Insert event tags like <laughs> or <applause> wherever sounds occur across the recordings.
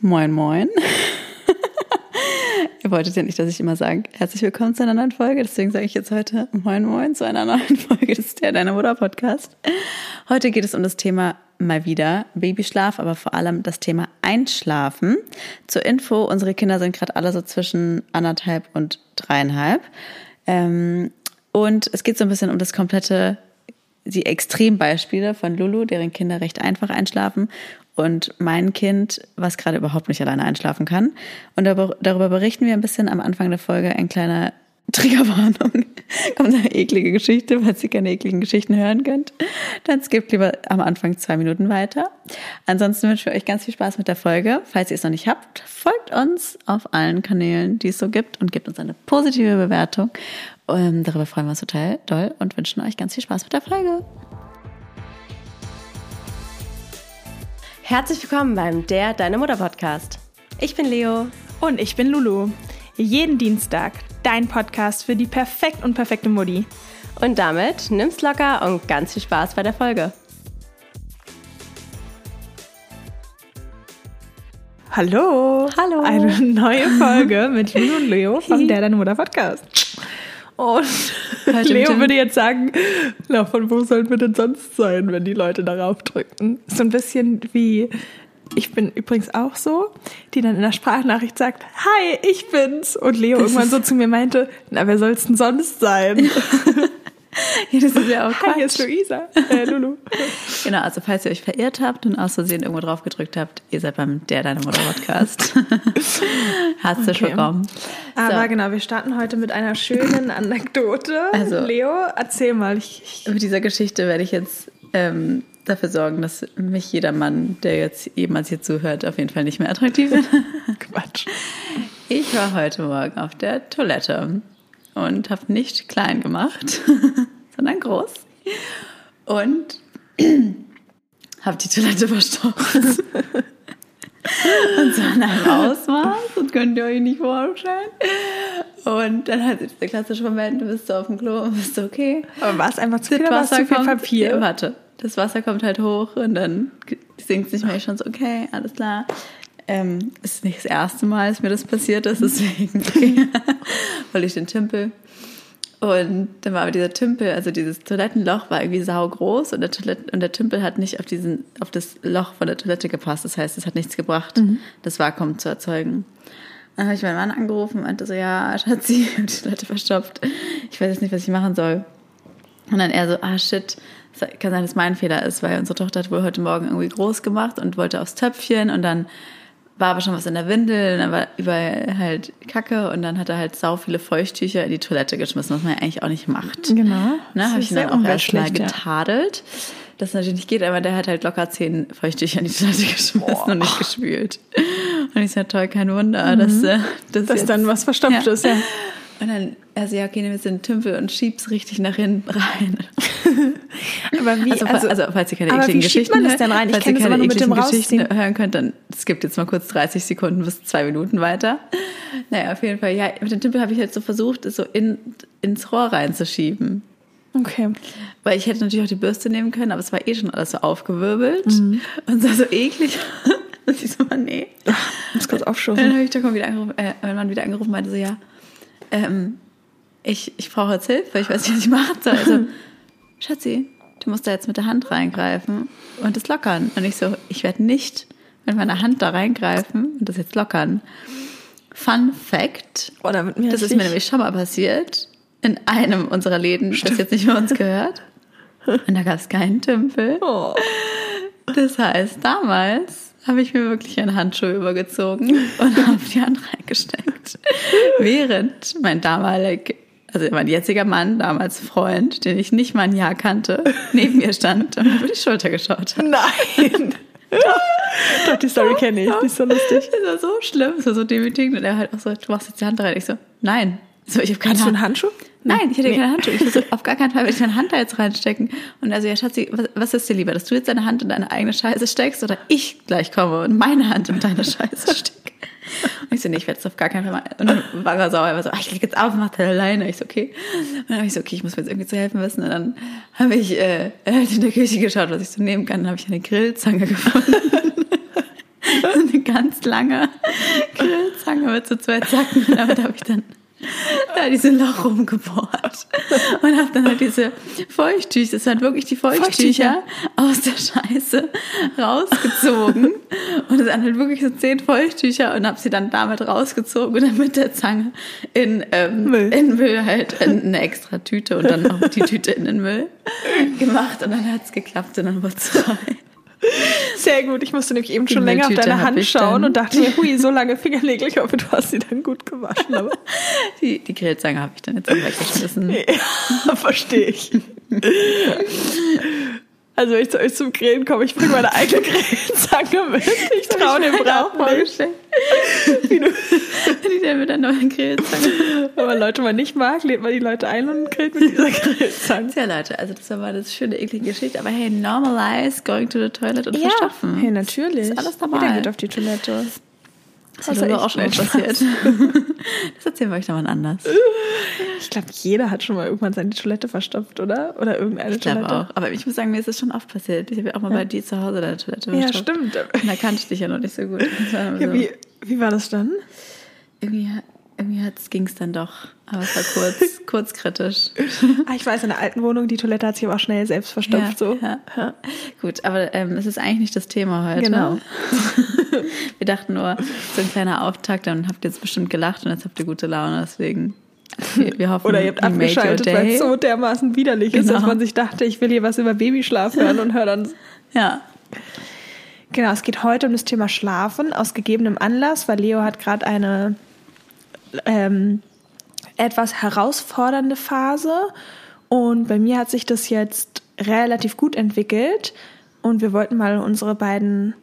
Moin, moin. <laughs> Ihr wolltet ja nicht, dass ich immer sage, herzlich willkommen zu einer neuen Folge. Deswegen sage ich jetzt heute Moin, moin zu einer <laughs> neuen Folge des Der Deine Mutter Podcast. Heute geht es um das Thema mal wieder Babyschlaf, aber vor allem das Thema Einschlafen. Zur Info, unsere Kinder sind gerade alle so zwischen anderthalb und dreieinhalb. Ähm, und es geht so ein bisschen um das komplette, die Extrembeispiele von Lulu, deren Kinder recht einfach einschlafen und mein Kind, was gerade überhaupt nicht alleine einschlafen kann. Und darüber berichten wir ein bisschen am Anfang der Folge. Ein kleiner <laughs> Triggerwarnung. <laughs> Kommt eine eklige Geschichte, falls ihr keine ekligen Geschichten hören könnt. Dann skippt lieber am Anfang zwei Minuten weiter. Ansonsten wünschen wir euch ganz viel Spaß mit der Folge. Falls ihr es noch nicht habt, folgt uns auf allen Kanälen, die es so gibt und gebt uns eine positive Bewertung. Und ähm, darüber freuen wir uns total doll und wünschen euch ganz viel Spaß mit der Folge. Herzlich willkommen beim Der Deine Mutter Podcast. Ich bin Leo. Und ich bin Lulu. Jeden Dienstag dein Podcast für die perfekt und perfekte Mutti. Und damit nimm's locker und ganz viel Spaß bei der Folge. Hallo. Hallo. Eine neue <laughs> Folge mit Lulu und Leo vom <laughs> Der Deine Mutter Podcast. Und Leo würde jetzt sagen, na, von wo sollten wir denn sonst sein, wenn die Leute darauf drücken? So ein bisschen wie, ich bin übrigens auch so, die dann in der Sprachnachricht sagt, hi, ich bin's. Und Leo das irgendwann so zu mir meinte, na, wer soll's denn sonst sein? <laughs> Ja, das ist ja auch Quatsch. Hi, hier ist Luisa, äh, Lulu. <laughs> genau, also falls ihr euch verirrt habt und aus Versehen irgendwo drauf gedrückt habt, ihr seid beim Der Deine Mutter Podcast. <laughs> Herzlich okay. willkommen. Aber genau, wir starten heute mit einer schönen Anekdote. Also, Leo, erzähl mal. Ich, mit dieser Geschichte werde ich jetzt ähm, dafür sorgen, dass mich jeder Mann, der jetzt jemals hier zuhört, auf jeden Fall nicht mehr attraktiv <laughs> findet. Quatsch. Ich war heute Morgen auf der Toilette und habe nicht klein gemacht, <laughs> sondern groß. Und <clears throat> habe die Toilette verstopft. <laughs> und so in einem Ausmaß, das könnt ihr euch nicht vorstellen. Und dann hat sich der klassische Moment, du bist so auf dem Klo und bist so, okay. Aber war es einfach zu viel, Wasser zu viel kommt, Papier? Ja, warte, das Wasser kommt halt hoch und dann sinkt es nicht mehr. Ich schon so, okay, alles klar. Ähm, ist nicht das erste Mal, dass mir das passiert ist, deswegen okay. <laughs> weil ich den Tümpel. Und dann war aber dieser Tümpel, also dieses Toilettenloch war irgendwie saugroß und der, Toilette, und der Tümpel hat nicht auf, diesen, auf das Loch von der Toilette gepasst. Das heißt, es hat nichts gebracht, mhm. das Vakuum zu erzeugen. Dann habe ich meinen Mann angerufen und meinte so, ja, Schatzi, <laughs> ich habe die Toilette verstopft. Ich weiß jetzt nicht, was ich machen soll. Und dann er so, ah shit, kann sein, dass mein Fehler ist, weil unsere Tochter hat wohl heute Morgen irgendwie groß gemacht und wollte aufs Töpfchen und dann war aber schon was in der Windel und dann war überall halt Kacke und dann hat er halt sau viele Feuchttücher in die Toilette geschmissen, was man ja eigentlich auch nicht macht. Genau. Ne, habe ich ihn dann auch erstmal getadelt. Ja. Das natürlich nicht geht, aber der hat halt locker zehn Feuchttücher in die Toilette <laughs> geschmissen Boah. und nicht gespült. Und ich sage, toll, kein Wunder, mhm. dass, äh, dass, dass dann was verstopft ja. ist, ja. Und dann, also ja, okay, nimm jetzt den Tümpel und schieb's richtig nach hinten rein. <laughs> aber wie, also, also, also falls ihr keine ekligen Geschichten man das denn rein? Ich falls ihr keine ekligen mit dem Geschichten hören könnt, dann skippt jetzt mal kurz 30 Sekunden bis zwei Minuten weiter. Naja, auf jeden Fall, ja, mit dem Tümpel habe ich halt so versucht, es so in, ins Rohr reinzuschieben. Okay. Weil ich hätte natürlich auch die Bürste nehmen können, aber es war eh schon alles so aufgewirbelt mhm. und sah so eklig. <laughs> und ich so, nee. Ich muss kurz aufschauen. Dann habe ich doch wieder angerufen, äh, mein Mann wieder angerufen, meinte so, ja, ähm, ich, ich brauche jetzt Hilfe, ich weiß nicht, was ich machen soll. Also, <laughs> Schatzi, du musst da jetzt mit der Hand reingreifen und das lockern. Und ich so, ich werde nicht mit meiner Hand da reingreifen und das jetzt lockern. Fun Fact, oh, das ist mir nämlich schon mal passiert, in einem unserer Läden, Stimmt. das jetzt nicht mehr uns gehört. <laughs> Und da gab es keinen Tümpel. Oh. Das heißt, damals habe ich mir wirklich einen Handschuh übergezogen und habe die Hand reingesteckt. <laughs> Während mein damaliger, also mein jetziger Mann, damals Freund, den ich nicht mal ein Jahr kannte, <laughs> neben mir stand und mir über die Schulter geschaut hat. Nein! <laughs> Doch, die Story kenne ich, die ist so lustig. Das war so schlimm, das war so demütigend. Und er halt auch so, du machst jetzt die Hand rein. Ich so, nein. So, ich habe keine Hast du einen Handschuh? Nein, ich hatte nee. keine Handschuhe. Ich so, auf gar keinen Fall werde ich meine Hand da jetzt reinstecken. Und also, ja, Schatzi, was, was ist dir lieber, dass du jetzt deine Hand in deine eigene Scheiße steckst oder ich gleich komme und meine Hand in deine Scheiße stecke? <laughs> Und ich so, nee, ich werde es auf gar keinen Fall machen. Und dann war er sauer, er war so, ach, ich leg jetzt auf, mach das alleine. Ich so, okay. Und dann habe ich so, okay, ich muss mir jetzt irgendwie zu helfen wissen. Und dann habe ich äh, in der Küche geschaut, was ich so nehmen kann. Dann habe ich eine Grillzange <laughs> gefunden. <laughs> eine ganz lange Grillzange mit so zwei Zacken und damit habe ich dann da diese Loch rumgebohrt und habe dann halt diese Feuchttücher, das waren wirklich die Feuchttücher, aus der Scheiße rausgezogen und es waren halt wirklich so zehn Feuchttücher und habe sie dann damit rausgezogen und dann mit der Zange in, ähm, Müll. in Müll halt in eine extra Tüte und dann noch die Tüte in den Müll gemacht und dann hat es geklappt und dann wurde es frei. Sehr gut. Ich musste nämlich eben schon länger auf deine Hand schauen und dachte mir, hui, so <laughs> lange Fingernägel. Ich hoffe, du hast sie dann gut gewaschen. Aber <laughs> die, die Grillzange habe ich dann jetzt auch weggeschmissen. Ja, <laughs> verstehe ich. Also wenn ich zu euch zum Grillen komme, ich bringe meine eigene Grillzange mit. Ich traue dem Brauch nicht. Wie du <laughs> die der mit der neuen Grillzange. Wenn man Leute mal nicht mag, lädt man die Leute ein und grillt mit dieser Grillzange. Ja, Leute, also das war mal das schöne, eklige Geschichte. Aber hey, normalize going to the toilet und ja, verstopfen. Hey, natürlich. ist alles dabei. Jeder geht auf die Toilette. Das ist aber auch schon passiert. <laughs> das erzählen wir euch nochmal anders. Ich glaube, jeder hat schon mal irgendwann seine Toilette verstopft, oder? Oder irgendeine ich Toilette. auch. Aber ich muss sagen, mir ist das schon oft passiert. Ich habe ja auch mal ja. bei dir zu Hause deine Toilette verstopft. Ja, stimmt. Und da kannte ich dich ja noch nicht so gut. Ja, so. wie, wie war das dann? Irgendwie irgendwie ging es dann doch. Aber es war kurz, <laughs> kurz kritisch. Ah, ich weiß, in der alten Wohnung, die Toilette hat sich aber auch schnell selbst verstopft. Ja, so. Ja. Ja. Gut, aber ähm, es ist eigentlich nicht das Thema heute. Genau. <laughs> Wir dachten nur, so ein kleiner Auftakt, dann habt ihr jetzt bestimmt gelacht und jetzt habt ihr gute Laune, deswegen. Wir, wir hoffen, Oder ihr habt abgeschaltet, weil es so dermaßen widerlich genau. ist, dass genau. man sich dachte, ich will hier was über Babyschlaf hören und höre dann. Ja. Genau, es geht heute um das Thema Schlafen aus gegebenem Anlass, weil Leo hat gerade eine ähm, etwas herausfordernde Phase und bei mir hat sich das jetzt relativ gut entwickelt und wir wollten mal unsere beiden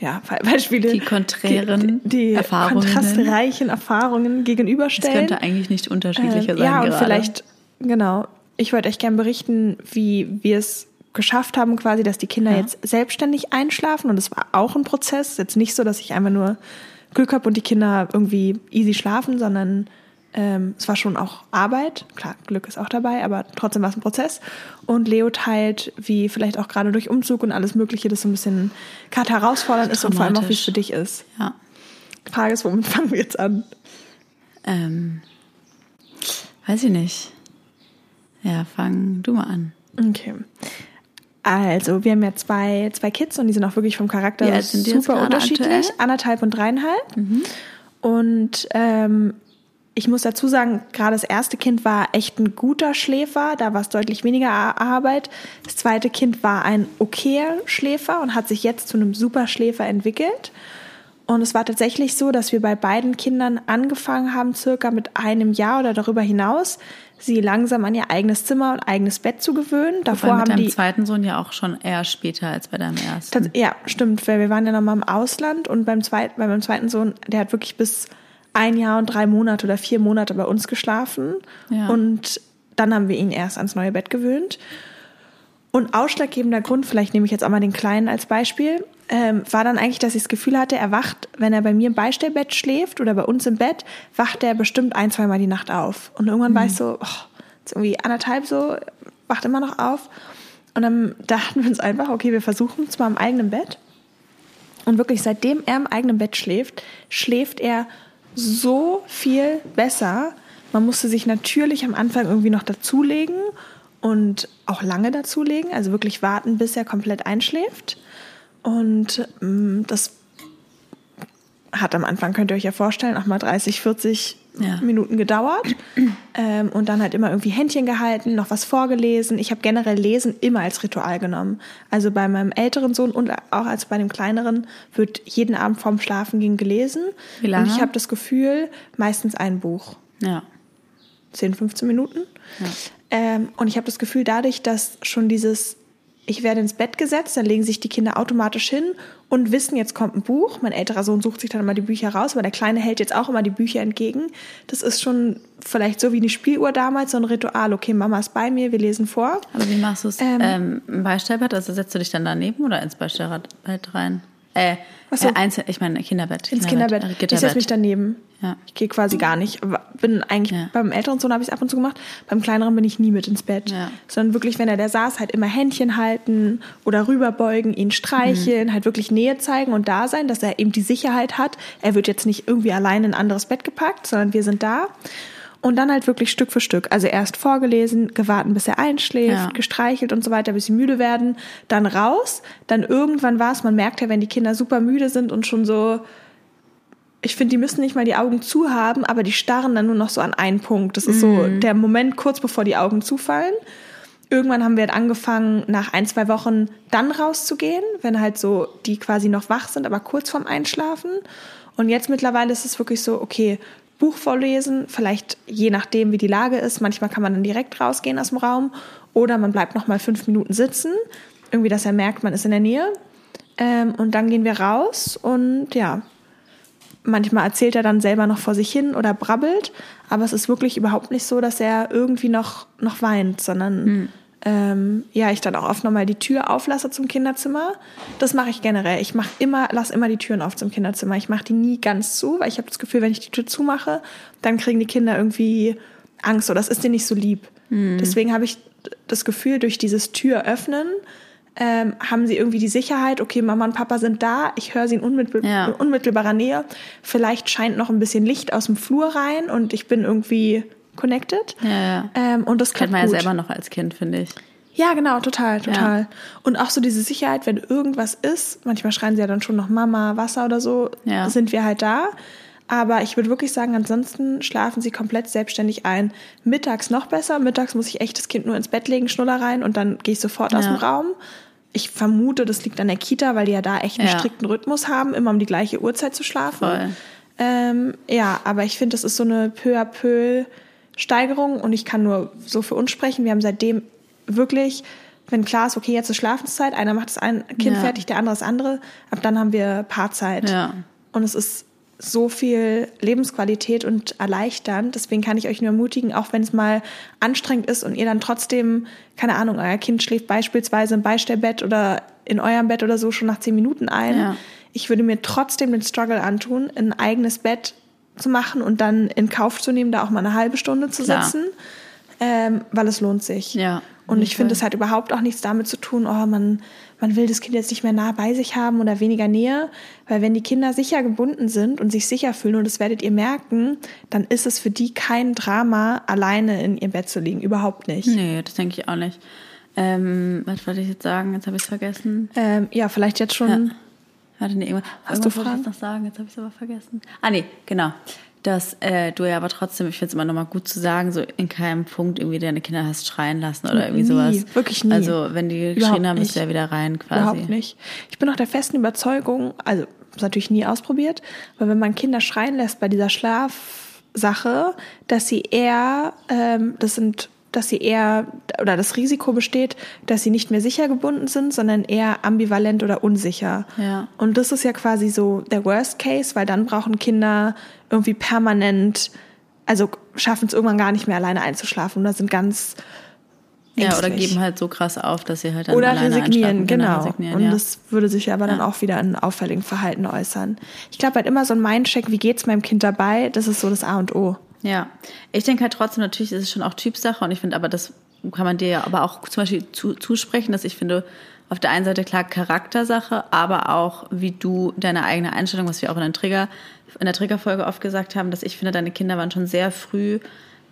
ja, <laughs> Beispiele, die konträren die, die Erfahrungen. kontrastreichen Erfahrungen gegenüberstellen. Das könnte eigentlich nicht unterschiedlicher äh, sein. Ja, und gerade. vielleicht, genau. Ich wollte euch gerne berichten, wie wir es geschafft haben, quasi, dass die Kinder ja. jetzt selbstständig einschlafen. Und es war auch ein Prozess. Jetzt nicht so, dass ich einfach nur Glück habe und die Kinder irgendwie easy schlafen, sondern ähm, es war schon auch Arbeit. Klar, Glück ist auch dabei, aber trotzdem war es ein Prozess. Und Leo teilt, wie vielleicht auch gerade durch Umzug und alles Mögliche, das so ein bisschen gerade herausfordernd ist und vor allem auch, wie es für dich ist. Ja. Frage ist, womit fangen wir jetzt an? Ähm, weiß ich nicht. Ja, fang du mal an. Okay. Also, wir haben ja zwei, zwei Kids und die sind auch wirklich vom Charakter ja, super unterschiedlich. Aktuell? Anderthalb und dreieinhalb. Mhm. Und ähm, ich muss dazu sagen, gerade das erste Kind war echt ein guter Schläfer, da war es deutlich weniger Arbeit. Das zweite Kind war ein okayer Schläfer und hat sich jetzt zu einem super Schläfer entwickelt. Und es war tatsächlich so, dass wir bei beiden Kindern angefangen haben, circa mit einem Jahr oder darüber hinaus, sie langsam an ihr eigenes Zimmer und eigenes Bett zu gewöhnen. Davor Wobei mit haben die zweiten Sohn ja auch schon eher später als bei deinem ersten. Ja, stimmt, weil wir waren ja noch mal im Ausland und beim zweiten, bei meinem zweiten Sohn, der hat wirklich bis ein Jahr und drei Monate oder vier Monate bei uns geschlafen ja. und dann haben wir ihn erst ans neue Bett gewöhnt. Und ausschlaggebender Grund, vielleicht nehme ich jetzt auch mal den Kleinen als Beispiel, ähm, war dann eigentlich, dass ich das Gefühl hatte, er wacht, wenn er bei mir im Beistellbett schläft oder bei uns im Bett, wacht er bestimmt ein, zweimal die Nacht auf. Und irgendwann mhm. war ich so, oh, jetzt irgendwie anderthalb so, wacht immer noch auf. Und dann dachten wir uns einfach, okay, wir versuchen es mal im eigenen Bett. Und wirklich, seitdem er im eigenen Bett schläft, schläft er so viel besser. Man musste sich natürlich am Anfang irgendwie noch dazulegen und auch lange dazulegen, also wirklich warten, bis er komplett einschläft. Und ähm, das hat am Anfang, könnt ihr euch ja vorstellen, auch mal 30, 40 ja. Minuten gedauert. Ähm, und dann halt immer irgendwie Händchen gehalten, noch was vorgelesen. Ich habe generell Lesen immer als Ritual genommen. Also bei meinem älteren Sohn und auch als bei dem kleineren wird jeden Abend vorm Schlafen gehen gelesen. Wie lange? Und ich habe das Gefühl, meistens ein Buch. Ja. 10, 15 Minuten. Ja. Ähm, und ich habe das Gefühl, dadurch, dass schon dieses ich werde ins Bett gesetzt, dann legen sich die Kinder automatisch hin und wissen, jetzt kommt ein Buch. Mein älterer Sohn sucht sich dann immer die Bücher raus, aber der Kleine hält jetzt auch immer die Bücher entgegen. Das ist schon vielleicht so wie eine Spieluhr damals, so ein Ritual. Okay, Mama ist bei mir, wir lesen vor. Aber wie machst du es ähm, ähm, im Beistellbett? Also setzt du dich dann daneben oder ins Beistellbett rein? Äh, so. äh Einzel ich meine Kinderbett. Ins Kinderbett. äh, Ich setze mich daneben. Ja. Ich gehe quasi gar nicht. Bin eigentlich Ja. beim älteren Sohn habe ich es ab und zu gemacht. Beim kleineren bin ich nie mit ins Bett. Ja. Sondern wirklich, wenn er da saß, halt immer Händchen halten oder rüberbeugen, ihn streicheln, Mhm. halt wirklich Nähe zeigen und da sein, dass er eben die Sicherheit hat. Er wird jetzt nicht irgendwie allein in ein anderes Bett gepackt, sondern wir sind da. Und dann halt wirklich Stück für Stück. Also erst vorgelesen, gewartet, bis er einschläft, Ja. gestreichelt und so weiter, bis sie müde werden, dann raus. Dann irgendwann war es, man merkt ja, wenn die Kinder super müde sind und schon so, ich finde, die müssen nicht mal die Augen zu haben, aber die starren dann nur noch so an einen Punkt. Das ist so der Moment kurz bevor die Augen zufallen. Irgendwann haben wir halt angefangen, nach ein, zwei Wochen dann rauszugehen, wenn halt so die quasi noch wach sind, aber kurz vorm Einschlafen. Und jetzt mittlerweile ist es wirklich so, okay, Buch vorlesen, vielleicht je nachdem, wie die Lage ist. Manchmal kann man dann direkt rausgehen aus dem Raum oder man bleibt noch mal fünf Minuten sitzen, irgendwie, dass er merkt, man ist in der Nähe. Ähm, und dann gehen wir raus und ja, manchmal erzählt er dann selber noch vor sich hin oder brabbelt, aber es ist wirklich überhaupt nicht so, dass er irgendwie noch, noch weint, sondern ähm, ja, ich dann auch oft nochmal die Tür auflasse zum Kinderzimmer. Das mache ich generell. Ich mache immer, lass immer die Türen auf zum Kinderzimmer. Ich mache die nie ganz zu, weil ich habe das Gefühl, wenn ich die Tür zumache, dann kriegen die Kinder irgendwie Angst oder das ist denen nicht so lieb. Deswegen habe ich das Gefühl, durch dieses Tür öffnen, ähm, haben sie irgendwie die Sicherheit, okay, Mama und Papa sind da, ich höre sie in unmittel Ja. unmittelbarer Nähe. Vielleicht scheint noch ein bisschen Licht aus dem Flur rein und ich bin irgendwie connected. Ja, ja. Ähm, und das Kennt klappt man ja gut. selber noch als Kind, finde ich. Ja, genau, total, total. Und auch so diese Sicherheit, wenn irgendwas ist, manchmal schreien sie ja dann schon noch Mama, Wasser oder so, Ja. sind wir halt da. Aber ich würde wirklich sagen, ansonsten schlafen sie komplett selbstständig ein. Mittags noch besser. Mittags muss ich echt das Kind nur ins Bett legen, Schnuller rein und dann gehe ich sofort aus Ja. dem Raum. Ich vermute, das liegt an der Kita, weil die ja da echt einen Ja. strikten Rhythmus haben, immer um die gleiche Uhrzeit zu schlafen. Ähm, ja, aber ich finde, das ist so eine peu à peu Steigerung und ich kann nur so für uns sprechen. Wir haben seitdem wirklich, wenn klar ist, okay, jetzt ist Schlafenszeit, einer macht das ein Kind Ja. fertig, der andere das andere, ab dann haben wir Paarzeit. Ja. Und es ist so viel Lebensqualität und erleichternd. Deswegen kann ich euch nur ermutigen, auch wenn es mal anstrengend ist und ihr dann trotzdem, keine Ahnung, euer Kind schläft beispielsweise im Beistellbett oder in eurem Bett oder so schon nach zehn Minuten ein. Ja. Ich würde mir trotzdem den Struggle antun, ein eigenes Bett zu machen und dann in Kauf zu nehmen, da auch mal eine halbe Stunde zu Klar. sitzen, ähm, weil es lohnt sich. Ja, Und ich finde, es hat überhaupt auch nichts damit zu tun, oh, man, man will das Kind jetzt nicht mehr nah bei sich haben oder weniger Nähe. Weil wenn die Kinder sicher gebunden sind und sich sicher fühlen, und das werdet ihr merken, dann ist es für die kein Drama, alleine in ihr Bett zu liegen. Überhaupt nicht. Nee, das denke ich auch nicht. Ähm, was wollte ich jetzt sagen? Jetzt habe ich es vergessen. Ähm, ja, vielleicht jetzt schon. Ja. Warte, nee, irgendwas, Hast du ich Fragen? jetzt noch sagen, jetzt habe ich es aber vergessen. Ah, nee, genau. Dass äh, du ja aber trotzdem, ich finde es immer nochmal gut zu sagen, so in keinem Punkt irgendwie deine Kinder hast schreien lassen oder irgendwie Nie, sowas. wirklich nie. Also wenn die geschrien haben, du ja wieder rein quasi. Überhaupt nicht. Ich bin auch der festen Überzeugung, also das natürlich nie ausprobiert, aber wenn man Kinder schreien lässt bei dieser Schlafsache, dass sie eher, ähm, das sind, dass sie eher oder das Risiko besteht, dass sie nicht mehr sicher gebunden sind, sondern eher ambivalent oder unsicher. Ja. Und das ist ja quasi so der Worst Case, weil dann brauchen Kinder irgendwie permanent, also schaffen es irgendwann gar nicht mehr alleine einzuschlafen oder sind ganz Ja, oder ängstlich. geben halt so krass auf, dass sie halt dann Oder alleine resignieren, einschlafen. genau. resignieren, und ja. das würde sich aber dann Ja. auch wieder in auffälligen Verhalten äußern. Ich glaube halt immer so ein Mindcheck, wie geht's meinem Kind dabei, das ist so das A und O. Ja, ich denke halt trotzdem, natürlich ist es schon auch Typsache und ich finde aber, das kann man dir ja aber auch zum Beispiel zu, zusprechen, dass ich finde, auf der einen Seite klar Charaktersache, aber auch wie du deine eigene Einstellung, was wir auch in der Trigger, in der Triggerfolge oft gesagt haben, dass ich finde, deine Kinder waren schon sehr früh,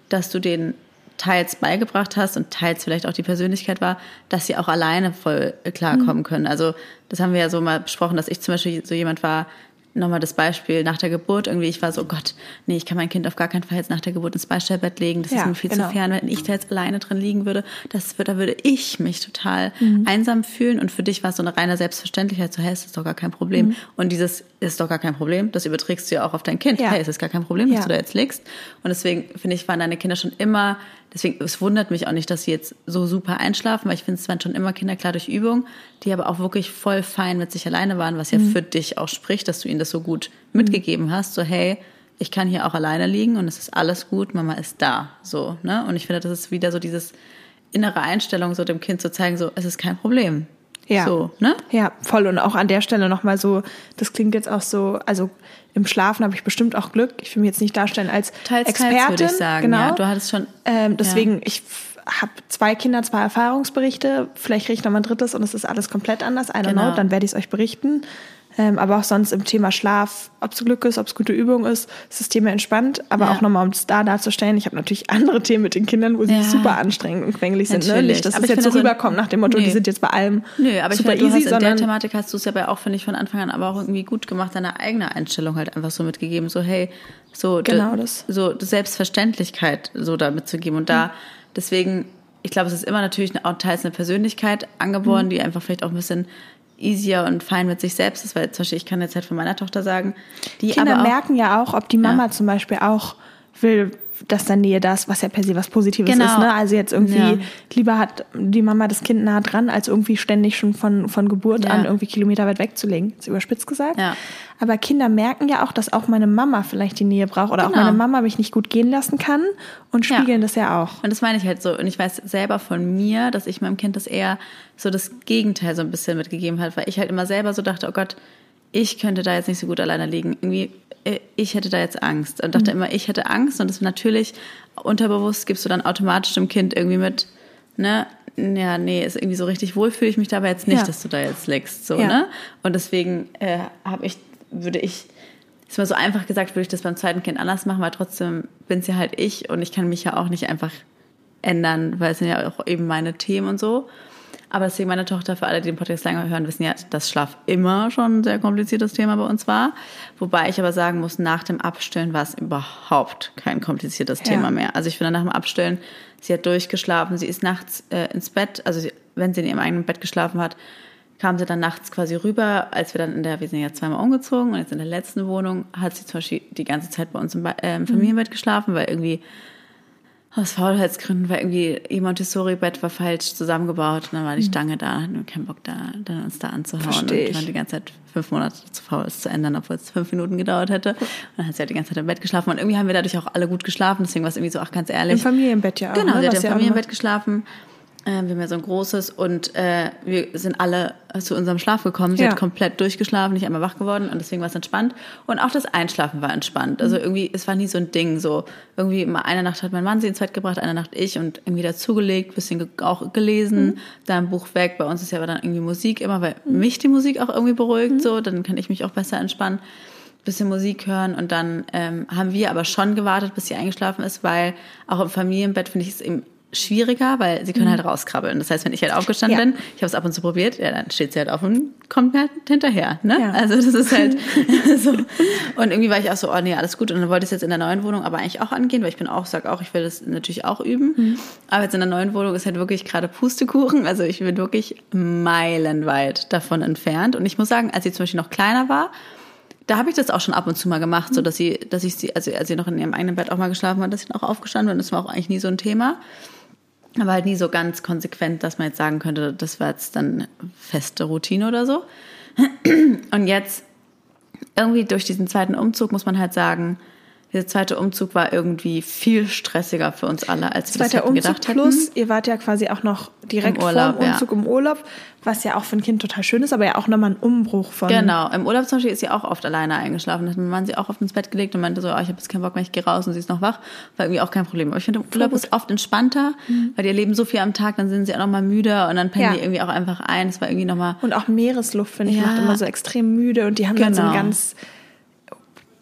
dass du denen teils beigebracht hast und teils vielleicht auch die Persönlichkeit war, dass sie auch alleine voll klarkommen können. Also das haben wir ja so mal besprochen, dass ich zum Beispiel so jemand war, nochmal das Beispiel nach der Geburt irgendwie, ich war so, Gott, nee, ich kann mein Kind auf gar keinen Fall jetzt nach der Geburt ins Beistellbett legen, das Ja, ist mir viel genau. zu fern, wenn ich da jetzt alleine drin liegen würde, das würde, da würde ich mich total Mhm. einsam fühlen und für dich war es so eine reine Selbstverständlichkeit, so, hey, es ist doch gar kein Problem Mhm. und dieses ist doch gar kein Problem, das überträgst du ja auch auf dein Kind, Ja. hey, es ist gar kein Problem, dass Ja. du da jetzt liegst und deswegen finde ich, waren deine Kinder schon immer, deswegen, es wundert mich auch nicht, dass sie jetzt so super einschlafen, weil ich finde, es waren schon immer Kinder klar durch Übung, die aber auch wirklich voll fein mit sich alleine waren, was ja Mhm. für dich auch spricht, dass du ihnen das so gut mitgegeben hast, so hey, ich kann hier auch alleine liegen und es ist alles gut, Mama ist da, so, ne? Und ich finde, das ist wieder so dieses innere Einstellung, so dem Kind zu zeigen, so, es ist kein Problem. Ja. So, ne? Ja, voll. Und auch an der Stelle nochmal so, das klingt jetzt auch so, also im Schlafen habe ich bestimmt auch Glück. Ich will mich jetzt nicht darstellen als Teils, Expertin. teils, würde ich sagen. Genau. Ja, du hattest schon. Ähm, deswegen, ich habe zwei Kinder, zwei Erfahrungsberichte. Vielleicht kriege ich noch mal ein drittes und es ist alles komplett anders. I don't Genau. know. Dann werde ich es euch berichten. Ähm, aber auch sonst im Thema Schlaf, ob es Glück ist, ob es gute Übung ist, ist das Thema entspannt. Aber Ja. auch nochmal, um es da darzustellen, ich habe natürlich <laughs> andere Themen mit den Kindern, wo sie Ja. super anstrengend und quengelig sind. Ne? Natürlich. Nicht, dass Aber es ich jetzt so finde, rüberkommt nach dem Motto, Nee. die sind jetzt bei allem Nö, aber ich super finde, du easy, hast in der sondern Thematik hast du es ja bei auch, finde ich, von Anfang an aber auch irgendwie gut gemacht, deine eigene Einstellung halt einfach so mitgegeben. So, hey, so, Genau de- das. so Selbstverständlichkeit so da mitzugeben. Und da, deswegen, ich glaube, es ist immer natürlich auch teils eine Persönlichkeit angeboren, Mhm. die einfach vielleicht auch ein bisschen easier und fein mit sich selbst ist, weil zum Beispiel ich kann jetzt halt von meiner Tochter sagen, die Kinder merken ja auch, ob die Mama zum Beispiel auch will, dass dann Nähe das, was ja per se was Positives Genau. ist. Ne? Also jetzt irgendwie Ja. lieber hat die Mama das Kind nah dran, als irgendwie ständig schon von, von Geburt Ja. an irgendwie Kilometer weit wegzulegen. Ist überspitzt gesagt. Ja. Aber Kinder merken ja auch, dass auch meine Mama vielleicht die Nähe braucht oder auch Genau. meine Mama mich nicht gut gehen lassen kann und spiegeln das ja auch. Und das meine ich halt so. Und ich weiß selber von mir, dass ich meinem Kind das eher so das Gegenteil so ein bisschen mitgegeben hat, weil ich halt immer selber so dachte, oh Gott, ich könnte da jetzt nicht so gut alleine liegen. Irgendwie, äh, ich hätte da jetzt Angst. Und dachte immer, ich hätte Angst. Und das natürlich unterbewusst gibst du dann automatisch dem Kind irgendwie mit, ne, ja, nee, ist irgendwie so richtig wohl fühle ich mich dabei jetzt nicht, Ja. dass du da jetzt liegst. So, Ja. ne? Und deswegen äh, habe ich, würde ich, ist mal so einfach gesagt, würde ich das beim zweiten Kind anders machen, weil trotzdem bin es ja halt ich und ich kann mich ja auch nicht einfach ändern, weil es sind ja auch eben meine Themen und so. Aber deswegen meine Tochter, für alle, die den Podcast länger hören, wissen ja, dass Schlaf immer schon ein sehr kompliziertes Thema bei uns war. Wobei ich aber sagen muss, nach dem Abstillen war es überhaupt kein kompliziertes Ja. Thema mehr. Also ich finde nach dem Abstillen, sie hat durchgeschlafen, sie ist nachts äh, ins Bett, also sie, wenn sie in ihrem eigenen Bett geschlafen hat, kam sie dann nachts quasi rüber, als wir dann in der, wir sind ja zweimal umgezogen und jetzt in der letzten Wohnung hat sie zum Beispiel die ganze Zeit bei uns im, äh, im Familienbett geschlafen, weil irgendwie aus Faulheitsgründen, weil irgendwie ihr Montessori-Bett war falsch zusammengebaut und dann war die Stange da, hatten wir keinen Bock da, dann uns da anzuhauen Versteh und ich. waren die ganze Zeit fünf Monate zu faul, es zu ändern, obwohl es fünf Minuten gedauert hätte. Und dann hat sie halt die ganze Zeit im Bett geschlafen und irgendwie haben wir dadurch auch alle gut geschlafen, deswegen war es irgendwie so, ach ganz ehrlich. Im Familienbett ja auch. Genau, ne? sie hat im Familienbett geschlafen. Äh, wir haben ja so ein großes und äh, wir sind alle zu unserem Schlaf gekommen. Sie Ja. hat komplett durchgeschlafen, nicht einmal wach geworden und deswegen war es entspannt. Und auch das Einschlafen war entspannt. Mhm. Also irgendwie, es war nie so ein Ding. So irgendwie mal eine Nacht hat mein Mann sie ins Bett gebracht, eine Nacht ich und irgendwie dazugelegt, bisschen ge auch gelesen, Mhm. dann ein Buch weg. Bei uns ist ja aber dann irgendwie Musik immer, weil mich die Musik auch irgendwie beruhigt. Mhm. So, dann kann ich mich auch besser entspannen bisschen Musik hören und dann ähm, haben wir aber schon gewartet, bis sie eingeschlafen ist, weil auch im Familienbett finde ich es eben schwieriger, weil sie können halt rauskrabbeln. Das heißt, wenn ich halt aufgestanden Ja. bin, ich habe es ab und zu probiert, ja, dann steht sie halt auf und kommt mir halt hinterher. Ne? Ja. Also das ist halt <laughs> <laughs> so. Und irgendwie war ich auch so, oh nee, alles gut. Und dann wollte ich es jetzt in der neuen Wohnung aber eigentlich auch angehen, weil ich bin auch, sag auch, ich will das natürlich auch üben. Aber jetzt in der neuen Wohnung ist halt wirklich gerade Pustekuchen. Also ich bin wirklich meilenweit davon entfernt. Und ich muss sagen, als sie zum Beispiel noch kleiner war, da habe ich das auch schon ab und zu mal gemacht, so dass sie, dass ich sie, also als sie noch in ihrem eigenen Bett auch mal geschlafen hat, dass sie noch aufgestanden bin. Das war auch eigentlich nie so ein Thema. Aber halt nie so ganz konsequent, dass man jetzt sagen könnte, das war jetzt dann feste Routine oder so. Und jetzt irgendwie durch diesen zweiten Umzug muss man halt sagen, dieser zweite Umzug war irgendwie viel stressiger für uns alle, als wir das Zweiter hätten Umzug gedacht hätten. plus, ihr wart ja quasi auch noch direkt Im Urlaub, vor dem Umzug im Urlaub, was ja auch für ein Kind total schön ist, aber ja auch nochmal ein Umbruch von. Genau, im Urlaub zum Beispiel ist sie auch oft alleine eingeschlafen. Da hat mein Mann sie auch auf ins Bett gelegt und meinte so, oh, ich habe jetzt keinen Bock mehr, ich gehe raus und sie ist noch wach. War irgendwie auch kein Problem. Aber ich finde, im Urlaub ist oft entspannter, weil die erleben so viel am Tag, dann sind sie auch noch mal müde und dann pennen Ja. die irgendwie auch einfach ein. Es war irgendwie noch mal Und auch Meeresluft, finde ich, Ja. macht immer so extrem müde und die haben dann so ein Genau. ganz,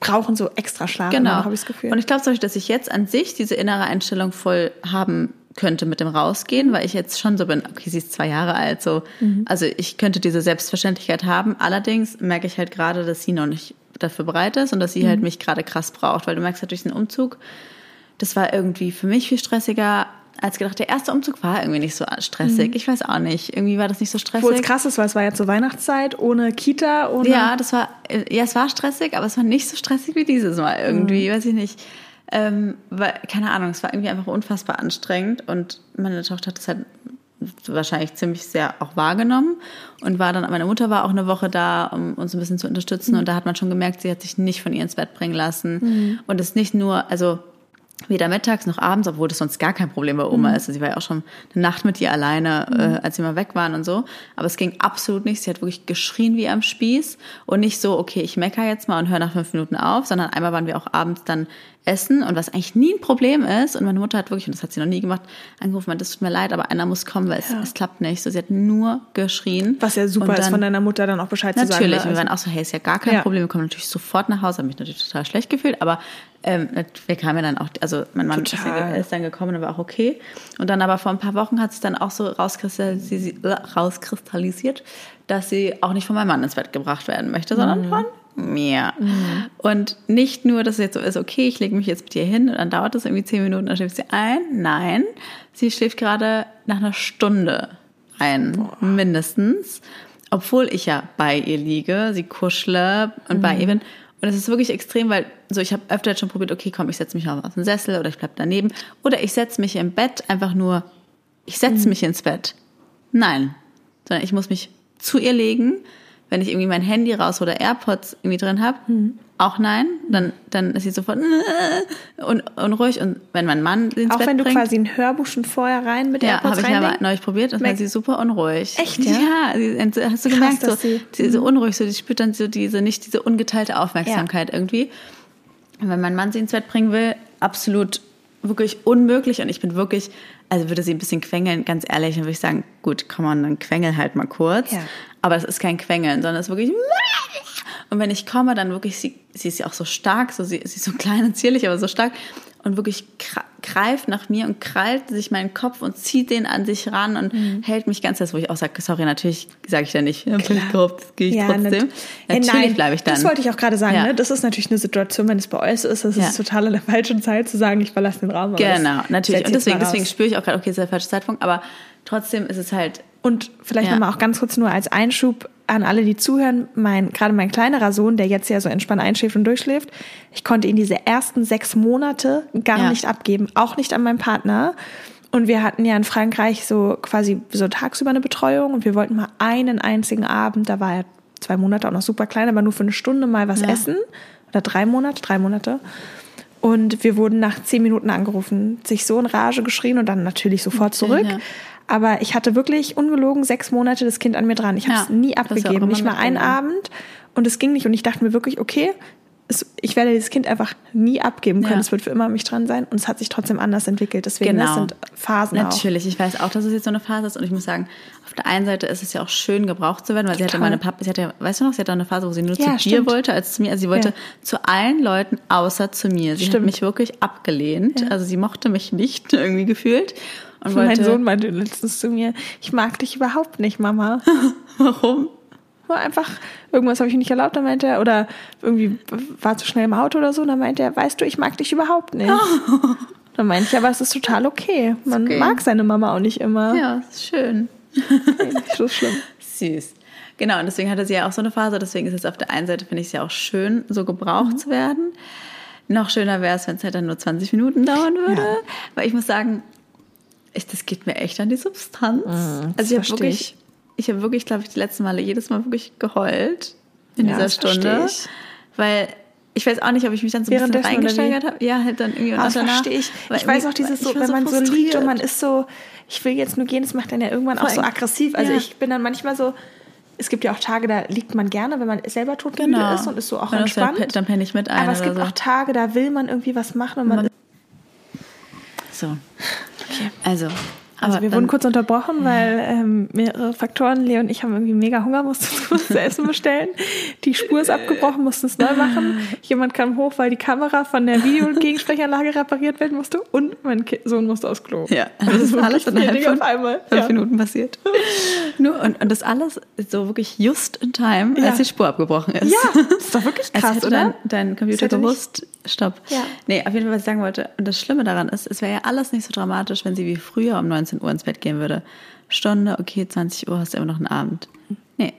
brauchen so extra Schlaf, Genau. habe ich das Gefühl. Und ich glaube zum Beispiel, dass ich jetzt an sich diese innere Einstellung voll haben könnte mit dem Rausgehen, weil ich jetzt schon so bin, okay, sie ist zwei Jahre alt, so. Mhm. Also ich könnte diese Selbstverständlichkeit haben. Allerdings merke ich halt gerade, dass sie noch nicht dafür bereit ist und dass sie Mhm. halt mich gerade krass braucht, weil du merkst halt durch den Umzug, das war irgendwie für mich viel stressiger als gedacht. Der erste Umzug war irgendwie nicht so stressig. Ich weiß auch nicht. Irgendwie war das nicht so stressig. Obwohl es krass ist, weil es war jetzt so Weihnachtszeit, ohne Kita, ohne. Ja, das war, ja, es war stressig, aber es war nicht so stressig wie dieses Mal irgendwie, weiß ich nicht. Ähm, weil, keine Ahnung, es war irgendwie einfach unfassbar anstrengend und meine Tochter hat das halt wahrscheinlich ziemlich sehr auch wahrgenommen und war dann, meine Mutter war auch eine Woche da, um uns ein bisschen zu unterstützen und da hat man schon gemerkt, sie hat sich nicht von ihr ins Bett bringen lassen und es nicht nur, also weder mittags noch abends, obwohl das sonst gar kein Problem bei Oma ist. Also sie war ja auch schon eine Nacht mit ihr alleine, mhm. äh, als sie mal weg waren und so. Aber es ging absolut nicht. Sie hat wirklich geschrien wie am Spieß und nicht so, okay, ich mecker jetzt mal und höre nach fünf Minuten auf, sondern einmal waren wir auch abends dann essen und was eigentlich nie ein Problem ist. Und meine Mutter hat wirklich, und das hat sie noch nie gemacht, angerufen, das tut mir leid, aber einer muss kommen, weil es, ja. es klappt nicht. So, sie hat nur geschrien. Was ja super dann, ist, von deiner Mutter dann auch Bescheid zu sagen. Natürlich, ne? wir waren auch so, hey, ist ja gar kein ja. Problem, wir kommen natürlich sofort nach Hause, habe mich natürlich total schlecht gefühlt, aber ähm, wir kamen ja dann auch, also mein Mann total. ist dann gekommen und war auch okay. Und dann aber vor ein paar Wochen hat es dann auch so rauskristallisiert, rauskristallisiert, dass sie auch nicht von meinem Mann ins Bett gebracht werden möchte, sondern mhm. von mir. Mhm. Und nicht nur, dass es jetzt so ist, okay, ich lege mich jetzt mit dir hin und dann dauert das irgendwie zehn Minuten, dann schläft sie ein. Nein, sie schläft gerade nach einer Stunde ein, Boah. mindestens. Obwohl ich ja bei ihr liege, sie kuschle und mhm. bei ihr bin. Und es ist wirklich extrem, weil so ich habe öfter schon probiert, okay, komm, ich setze mich auf den Sessel oder ich bleib daneben. Oder ich setze mich im Bett einfach nur, ich setze mhm. mich ins Bett. Nein, sondern ich muss mich zu ihr legen, wenn ich irgendwie mein Handy raus oder AirPods irgendwie drin habe, mhm. auch nein, dann, dann ist sie sofort und, unruhig. Und wenn mein Mann ins Auch Bett wenn du bringt, quasi ein Hörbuch schon vorher rein mit ja, AirPods habe ich aber neulich probiert und war sie super unruhig. Echt, ja? Ja, sie, hast du gemerkt, Krass, so, sie, sie so mhm. unruhig, so, die spürt dann so diese, nicht diese ungeteilte Aufmerksamkeit ja. irgendwie. Und wenn mein Mann sie ins Bett bringen will, absolut wirklich unmöglich und ich bin wirklich, also würde sie ein bisschen quengeln, ganz ehrlich, dann würde ich sagen, gut, komm on, dann quengel halt mal kurz. Ja. Aber es ist kein Quengeln, sondern es ist wirklich. Und wenn ich komme, dann wirklich, sie, sie ist ja auch so stark, so, sie, sie ist so klein und zierlich, aber so stark und wirklich greift nach mir und krallt sich meinen Kopf und zieht den an sich ran und mhm. hält mich ganz fest, wo ich auch sage, sorry, natürlich sage ich da nicht, ja, das gehe ich ja, trotzdem. Natürlich hey, bleibe ich dann. Das wollte ich auch gerade sagen, ja. ne? das ist natürlich eine Situation, wenn es bei euch ist, das ist total in der falschen Zeit zu sagen, ich verlasse den Raum. Genau, natürlich. Und deswegen, deswegen spüre ich auch gerade, okay, das ist der falsche Zeitpunkt, aber trotzdem ist es halt und vielleicht ja. nochmal auch ganz kurz nur als Einschub an alle, die zuhören, mein, gerade mein kleinerer Sohn, der jetzt ja so entspannt einschläft und durchschläft, ich konnte ihn diese ersten sechs Monate gar ja. nicht abgeben, auch nicht an meinen Partner. Und wir hatten ja in Frankreich so quasi so tagsüber eine Betreuung und wir wollten mal einen einzigen Abend, da war er zwei Monate auch noch super klein, aber nur für eine Stunde mal was ja. essen. Oder drei Monate, drei Monate. Und wir wurden nach zehn Minuten angerufen, sich so in Rage geschrien und dann natürlich sofort zurück. Ja. Aber ich hatte wirklich ungelogen sechs Monate das Kind an mir dran. Ich habe es ja, nie abgegeben, nicht mal einen Abend. Und es ging nicht. Und ich dachte mir wirklich, okay, es, ich werde dieses Kind einfach nie abgeben können. Ja. Es wird für immer mich dran sein. Und es hat sich trotzdem anders entwickelt. Deswegen, genau. das sind Phasen Natürlich. Auch. Ich weiß auch, dass es jetzt so eine Phase ist. Und ich muss sagen, auf der einen Seite ist es ja auch schön, gebraucht zu werden, weil Total. sie hatte meine Papa, sie hatte, weißt du noch, sie hatte eine Phase, wo sie nur ja, zu dir wollte als zu mir. Also sie wollte ja. zu allen Leuten außer zu mir. Sie stimmt. hat mich wirklich abgelehnt. Also sie mochte mich nicht <laughs> irgendwie gefühlt. Und mein Sohn meinte letztens zu mir, ich mag dich überhaupt nicht, Mama. <laughs> Warum? War einfach, irgendwas habe ich nicht erlaubt, dann meinte er, oder irgendwie war zu schnell im Auto oder so, dann meinte er, weißt du, ich mag dich überhaupt nicht. Dann meinte ich, aber es ist total okay. Man okay. mag seine Mama auch nicht immer. Ja, ist schön. Okay, nicht so schlimm. <laughs> Süß. Genau, und deswegen hatte sie ja auch so eine Phase. Deswegen ist es auf der einen Seite, finde ich es ja auch schön, so gebraucht mhm. zu werden. Noch schöner wäre es, wenn es halt dann nur 20 Minuten dauern würde. Ja. Weil ich muss sagen, ich, das geht mir echt an die Substanz. Mm, also ich habe wirklich, ich, habe wirklich, glaube ich, die letzten Male jedes Mal wirklich geheult in ja, dieser Stunde. Ich. Weil ich weiß auch nicht, ob ich mich dann so ein bisschen reingesteigert habe. Ja, halt dann irgendwie. Und das verstehe ich. Ich weiß auch dieses so, wenn so man so liegt und man ist so, ich will jetzt nur gehen, das macht dann ja irgendwann Voll. auch so aggressiv. Also ja. ich bin dann manchmal so, es gibt ja auch Tage, da liegt man gerne, wenn man selber totmüde genau. ist und ist so auch wenn entspannt. Dann, dann penne ich mit ein. Aber es gibt so. auch Tage, da will man irgendwie was machen und man, man so. Okay. Also. Also wir wurden kurz unterbrochen, weil ähm, mehrere Faktoren, Leo und ich haben irgendwie mega Hunger, mussten <laughs> was zu essen bestellen. Die Spur ist abgebrochen, mussten es neu machen. Jemand kam hoch, weil die Kamera von der Videogegensprechanlage repariert werden musste und mein Sohn musste aufs Klo. Ja, also das, war alles innerhalb von einmal. fünf ja. Minuten passiert. Nur, und, und das alles so wirklich just in time, ja. als die Spur abgebrochen ist. Ja, das ist doch wirklich <laughs> krass, oder? Dein, dein Computer gewusst, stopp. Ja. Nee, auf jeden Fall, was ich sagen wollte, und das Schlimme daran ist, es wäre ja alles nicht so dramatisch, wenn sie wie früher um 19 Uhr ins Bett gehen würde. Stunde, okay, 20 Uhr hast du immer noch einen Abend. Nee,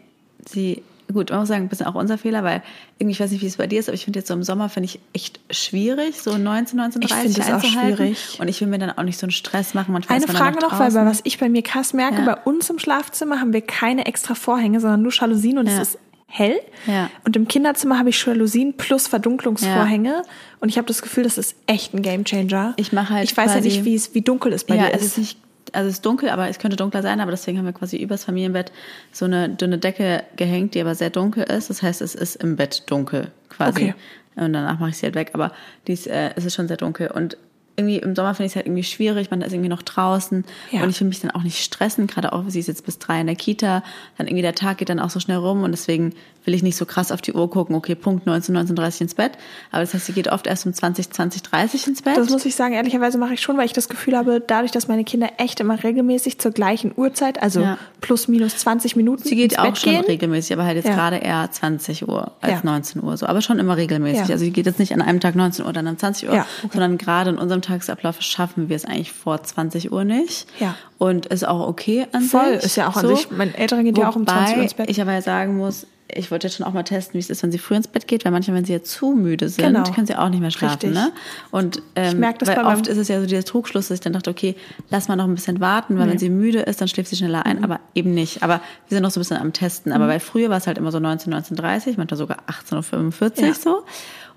sie, gut, man muss sagen, ein bisschen auch unser Fehler, weil irgendwie, ich weiß nicht, wie es bei dir ist, aber ich finde jetzt so im Sommer, finde ich echt schwierig, so 19, 19, 30 ich das auch schwierig. Und ich will mir dann auch nicht so einen Stress machen. Manchmal Eine Frage noch, weil was ich bei mir krass merke, ja. bei uns im Schlafzimmer haben wir keine extra Vorhänge, sondern nur Jalousien und ja. es ist hell. Ja. Und im Kinderzimmer habe ich Jalousien plus Verdunklungsvorhänge. Und ich habe das Gefühl, das ist echt ein Gamechanger. Ich mache halt Ich weiß ja nicht, wie es, wie dunkel es bei ja, dir es ist. ist nicht, also es ist dunkel, aber es könnte dunkler sein, aber deswegen haben wir quasi übers Familienbett so eine dünne Decke gehängt, die aber sehr dunkel ist. Das heißt, es ist im Bett dunkel quasi. Okay. Und danach mache ich sie halt weg, aber die ist, äh, es ist schon sehr dunkel. Und irgendwie im Sommer finde ich es halt irgendwie schwierig, man ist irgendwie noch draußen Ja. und ich will mich dann auch nicht stressen, gerade auch, sie ist jetzt bis drei in der Kita, dann irgendwie der Tag geht dann auch so schnell rum und deswegen will ich nicht so krass auf die Uhr gucken, okay, Punkt 19, 19.30 ins Bett, aber das heißt, sie geht oft erst um 20, 20, 30 ins Bett. Das muss ich sagen, ehrlicherweise mache ich schon, weil ich das Gefühl habe, dadurch, dass meine Kinder echt immer regelmäßig zur gleichen Uhrzeit, also Ja. plus minus 20 Minuten Sie geht ins auch Bett schon gehen. regelmäßig, aber halt jetzt Ja. gerade eher 20 Uhr als Ja. 19 Uhr so. Aber schon immer regelmäßig. Also sie geht jetzt nicht an einem Tag 19 Uhr, dann an 20 Uhr, okay. sondern gerade in unserem Tagesablauf schaffen wir es eigentlich vor 20 Uhr nicht. Ja. Und ist auch okay an Voll, sich. ist ja auch an sich. Mein Älterer geht ja auch um 20 Uhr ins Bett. ich aber ja sagen muss, ich wollte jetzt schon auch mal testen, wie es ist, wenn sie früh ins Bett geht, weil manchmal, wenn sie ja zu müde sind, Genau. können sie auch nicht mehr schlafen. Richtig. Ne? Und ähm, merk das weil bei oft ist es ja so dieser Trugschluss, dass ich dann dachte, okay, lass mal noch ein bisschen warten, weil wenn sie müde ist, dann schläft sie schneller Mhm. ein, aber eben nicht. Aber wir sind noch so ein bisschen am Testen. Aber weil früher war es halt immer so 19, 19.30 manchmal sogar 18.45 Uhr Ja. so.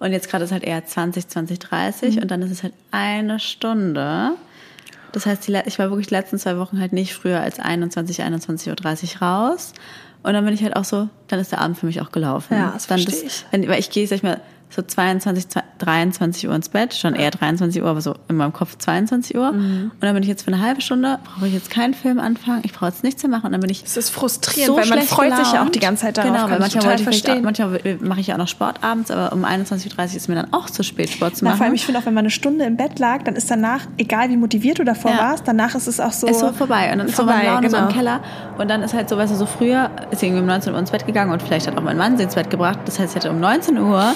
Und jetzt gerade ist halt eher 20, 20.30 Mhm. und dann ist es halt eine Stunde. Das heißt, ich war wirklich die letzten zwei Wochen halt nicht früher als 21, 21.30 Uhr raus. Und dann bin ich halt auch so, dann ist der Abend für mich auch gelaufen. Ja, das dann verstehe ich. Wenn, weil ich gehe, sag ich mal, so 22, 23 Uhr ins Bett, schon eher 23 Uhr, aber so in meinem Kopf 22 Uhr. Mhm. Und dann bin ich jetzt für eine halbe Stunde, brauche ich jetzt keinen Film anfangen, ich brauche jetzt nichts mehr machen und dann bin ich Es ist frustrierend, so weil man freut sich ja auch gelaunt. die ganze Zeit darauf. Genau, weil manchmal, ich auch, verstehen. manchmal mache ich ja auch noch Sport abends, aber um 21.30 Uhr ist mir dann auch zu spät, Sport zu Na, machen. vor allem, ich finde auch, wenn man eine Stunde im Bett lag, dann ist danach, egal wie motiviert du davor Ja. warst, danach ist es auch so. ist so vorbei. Und dann ist so vorbei, meine Laune so im genau. Keller. Und dann ist halt so, weißt du, so früher ist irgendwie um 19 Uhr ins Bett gegangen und vielleicht hat auch mein Mann sie ins Bett gebracht. Das heißt, ich hatte um 19 Uhr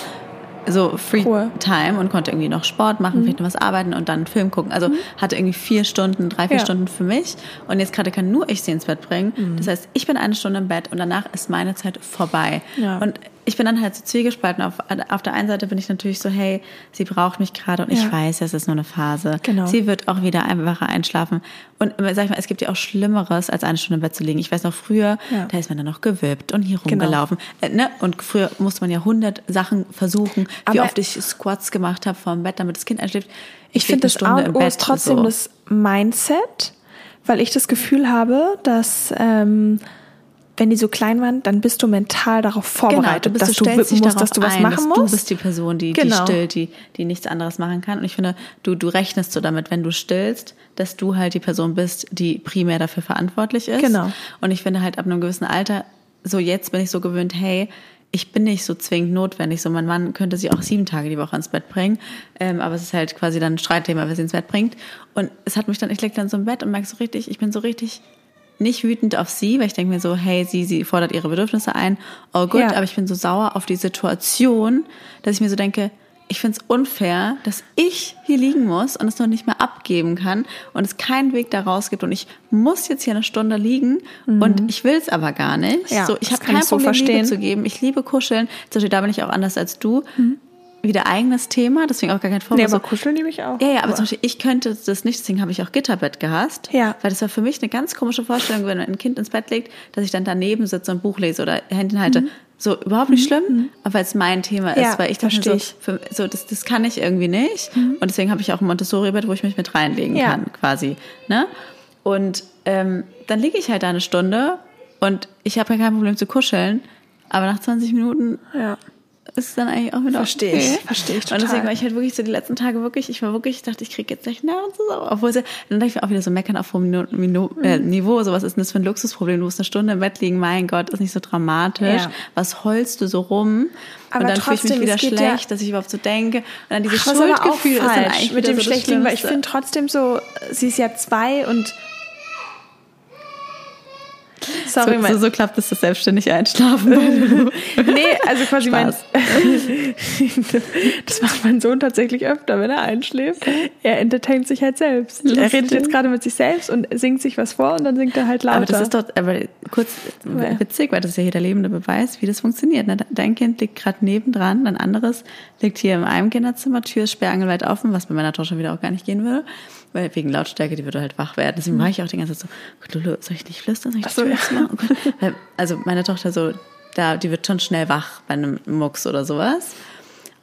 so Free Ruhe. Time und konnte irgendwie noch Sport machen, vielleicht noch was arbeiten und dann einen Film gucken. Also hatte irgendwie vier Stunden, drei, vier Ja. Stunden für mich. Und jetzt gerade kann nur ich sie ins Bett bringen. Das heißt, ich bin eine Stunde im Bett und danach ist meine Zeit vorbei. Ja. Und ich bin dann halt so zwiegespalten. Auf, auf der einen Seite bin ich natürlich so, hey, sie braucht mich gerade und ich Ja. weiß, es ist nur eine Phase. Genau. Sie wird auch wieder einfacher einschlafen. Und sag ich mal, es gibt ja auch Schlimmeres, als eine Stunde im Bett zu liegen. Ich weiß noch früher, Ja. da ist man dann noch gewippt und hier Genau. rumgelaufen. Äh, ne? Und früher musste man ja hundert Sachen versuchen, wie Aber- oft ich Squats gemacht habe vorm Bett, damit das Kind einschläft. Ich finde, das A und O ist trotzdem so. das Mindset, weil ich das Gefühl habe, dass ähm, wenn die so klein waren, dann bist du mental darauf vorbereitet, Genau, du bist, dass du du musst, dass du was ein, machen musst. Du bist die Person, die, Genau. die stillt, die, die nichts anderes machen kann. Und ich finde, du, du rechnest so damit, wenn du stillst, dass du halt die Person bist, die primär dafür verantwortlich ist. Genau. Und ich finde halt ab einem gewissen Alter, so jetzt bin ich so gewöhnt, hey, ich bin nicht so zwingend notwendig. So mein Mann könnte sie auch sieben Tage die Woche ins Bett bringen. Ähm, aber es ist halt quasi dann ein Streitthema, wer sie ins Bett bringt. Und es hat mich dann, ich leg dann so im Bett und merke so richtig, ich bin so richtig nicht wütend auf sie, weil ich denke mir so, hey, sie, sie fordert ihre Bedürfnisse ein, all good, Ja. aber ich bin so sauer auf die Situation, dass ich mir so denke, ich finde es unfair, dass ich hier liegen muss und es noch nicht mehr abgeben kann und es keinen Weg da raus gibt und ich muss jetzt hier eine Stunde liegen und ich will es aber gar nicht. Mhm. Ja, so, ich habe kein ich so Problem, Liebe zu geben. Ich liebe Kuscheln. Zum Beispiel, da bin ich auch anders als du. Wieder eigenes Thema, deswegen auch gar kein Vorwurf. Mhm. Nee, So, aber kuscheln liebe ich auch. ja, ja, aber zum Beispiel, ich könnte das nicht, deswegen habe ich auch Gitterbett gehasst. Ja. Weil das war für mich eine ganz komische Vorstellung, wenn ein Kind ins Bett legt, dass ich dann daneben sitze und ein Buch lese oder Händchen halte. So, überhaupt nicht schlimm, aber weil es mein Thema ist, Mhm. Ja, weil ich dachte so. Mhm. für, so das, das kann ich irgendwie nicht. Und deswegen habe ich auch ein Montessori-Bett, wo ich mich mit reinlegen Ja. kann, quasi. Ne? Und ähm, dann liege ich halt da eine Stunde und ich habe ja kein Problem zu kuscheln, aber nach 20 Minuten Ja. Ist dann eigentlich auch wieder Verstehe okay. ich, verstehe ich Und deswegen total. war ich halt wirklich so die letzten Tage wirklich, ich war wirklich, ich dachte, ich kriege jetzt gleich Nerven zusammen. Obwohl sie, dann dachte ich mir auch wieder so meckern auf hohem äh, Mhm. Niveau, so was ist denn das für ein Luxusproblem? Du musst eine Stunde im Bett liegen, mein Gott, ist nicht so dramatisch. Ja. Was heulst du so rum? Aber und dann fühle ich mich trotzdem, wieder schlecht, ja- dass ich überhaupt so denke. Und dann dieses Ach, Schuldgefühl ist dann eigentlich mit wieder dem so Schlechtliegen, weil ich finde trotzdem so, sie ist ja zwei und Sorry, so, so, so klappt es das selbstständig einschlafen. <laughs> Nee, also quasi mein. Das macht mein Sohn tatsächlich öfter, wenn er einschläft. Er entertaint sich halt selbst. Er Lustig. redet jetzt gerade mit sich selbst und singt sich was vor und dann singt er halt lauter. Aber das ist doch aber kurz Ja. witzig, weil das ist ja hier der lebende Beweis, wie das funktioniert. ne? Dein Kind liegt gerade nebendran, ein anderes liegt hier in einem Kinderzimmer, Tür ist sperrangelweit offen, was bei meiner Tochter wieder auch gar nicht gehen würde, weil wegen Lautstärke, die würde halt wach werden. Deswegen war ich auch die ganze Zeit so, Lulu, soll ich nicht flüstern? Soll ich Ach so, ja. Jetzt? Oh. <laughs> Weil, also meine Tochter so, da, die wird schon schnell wach bei einem Mucks oder sowas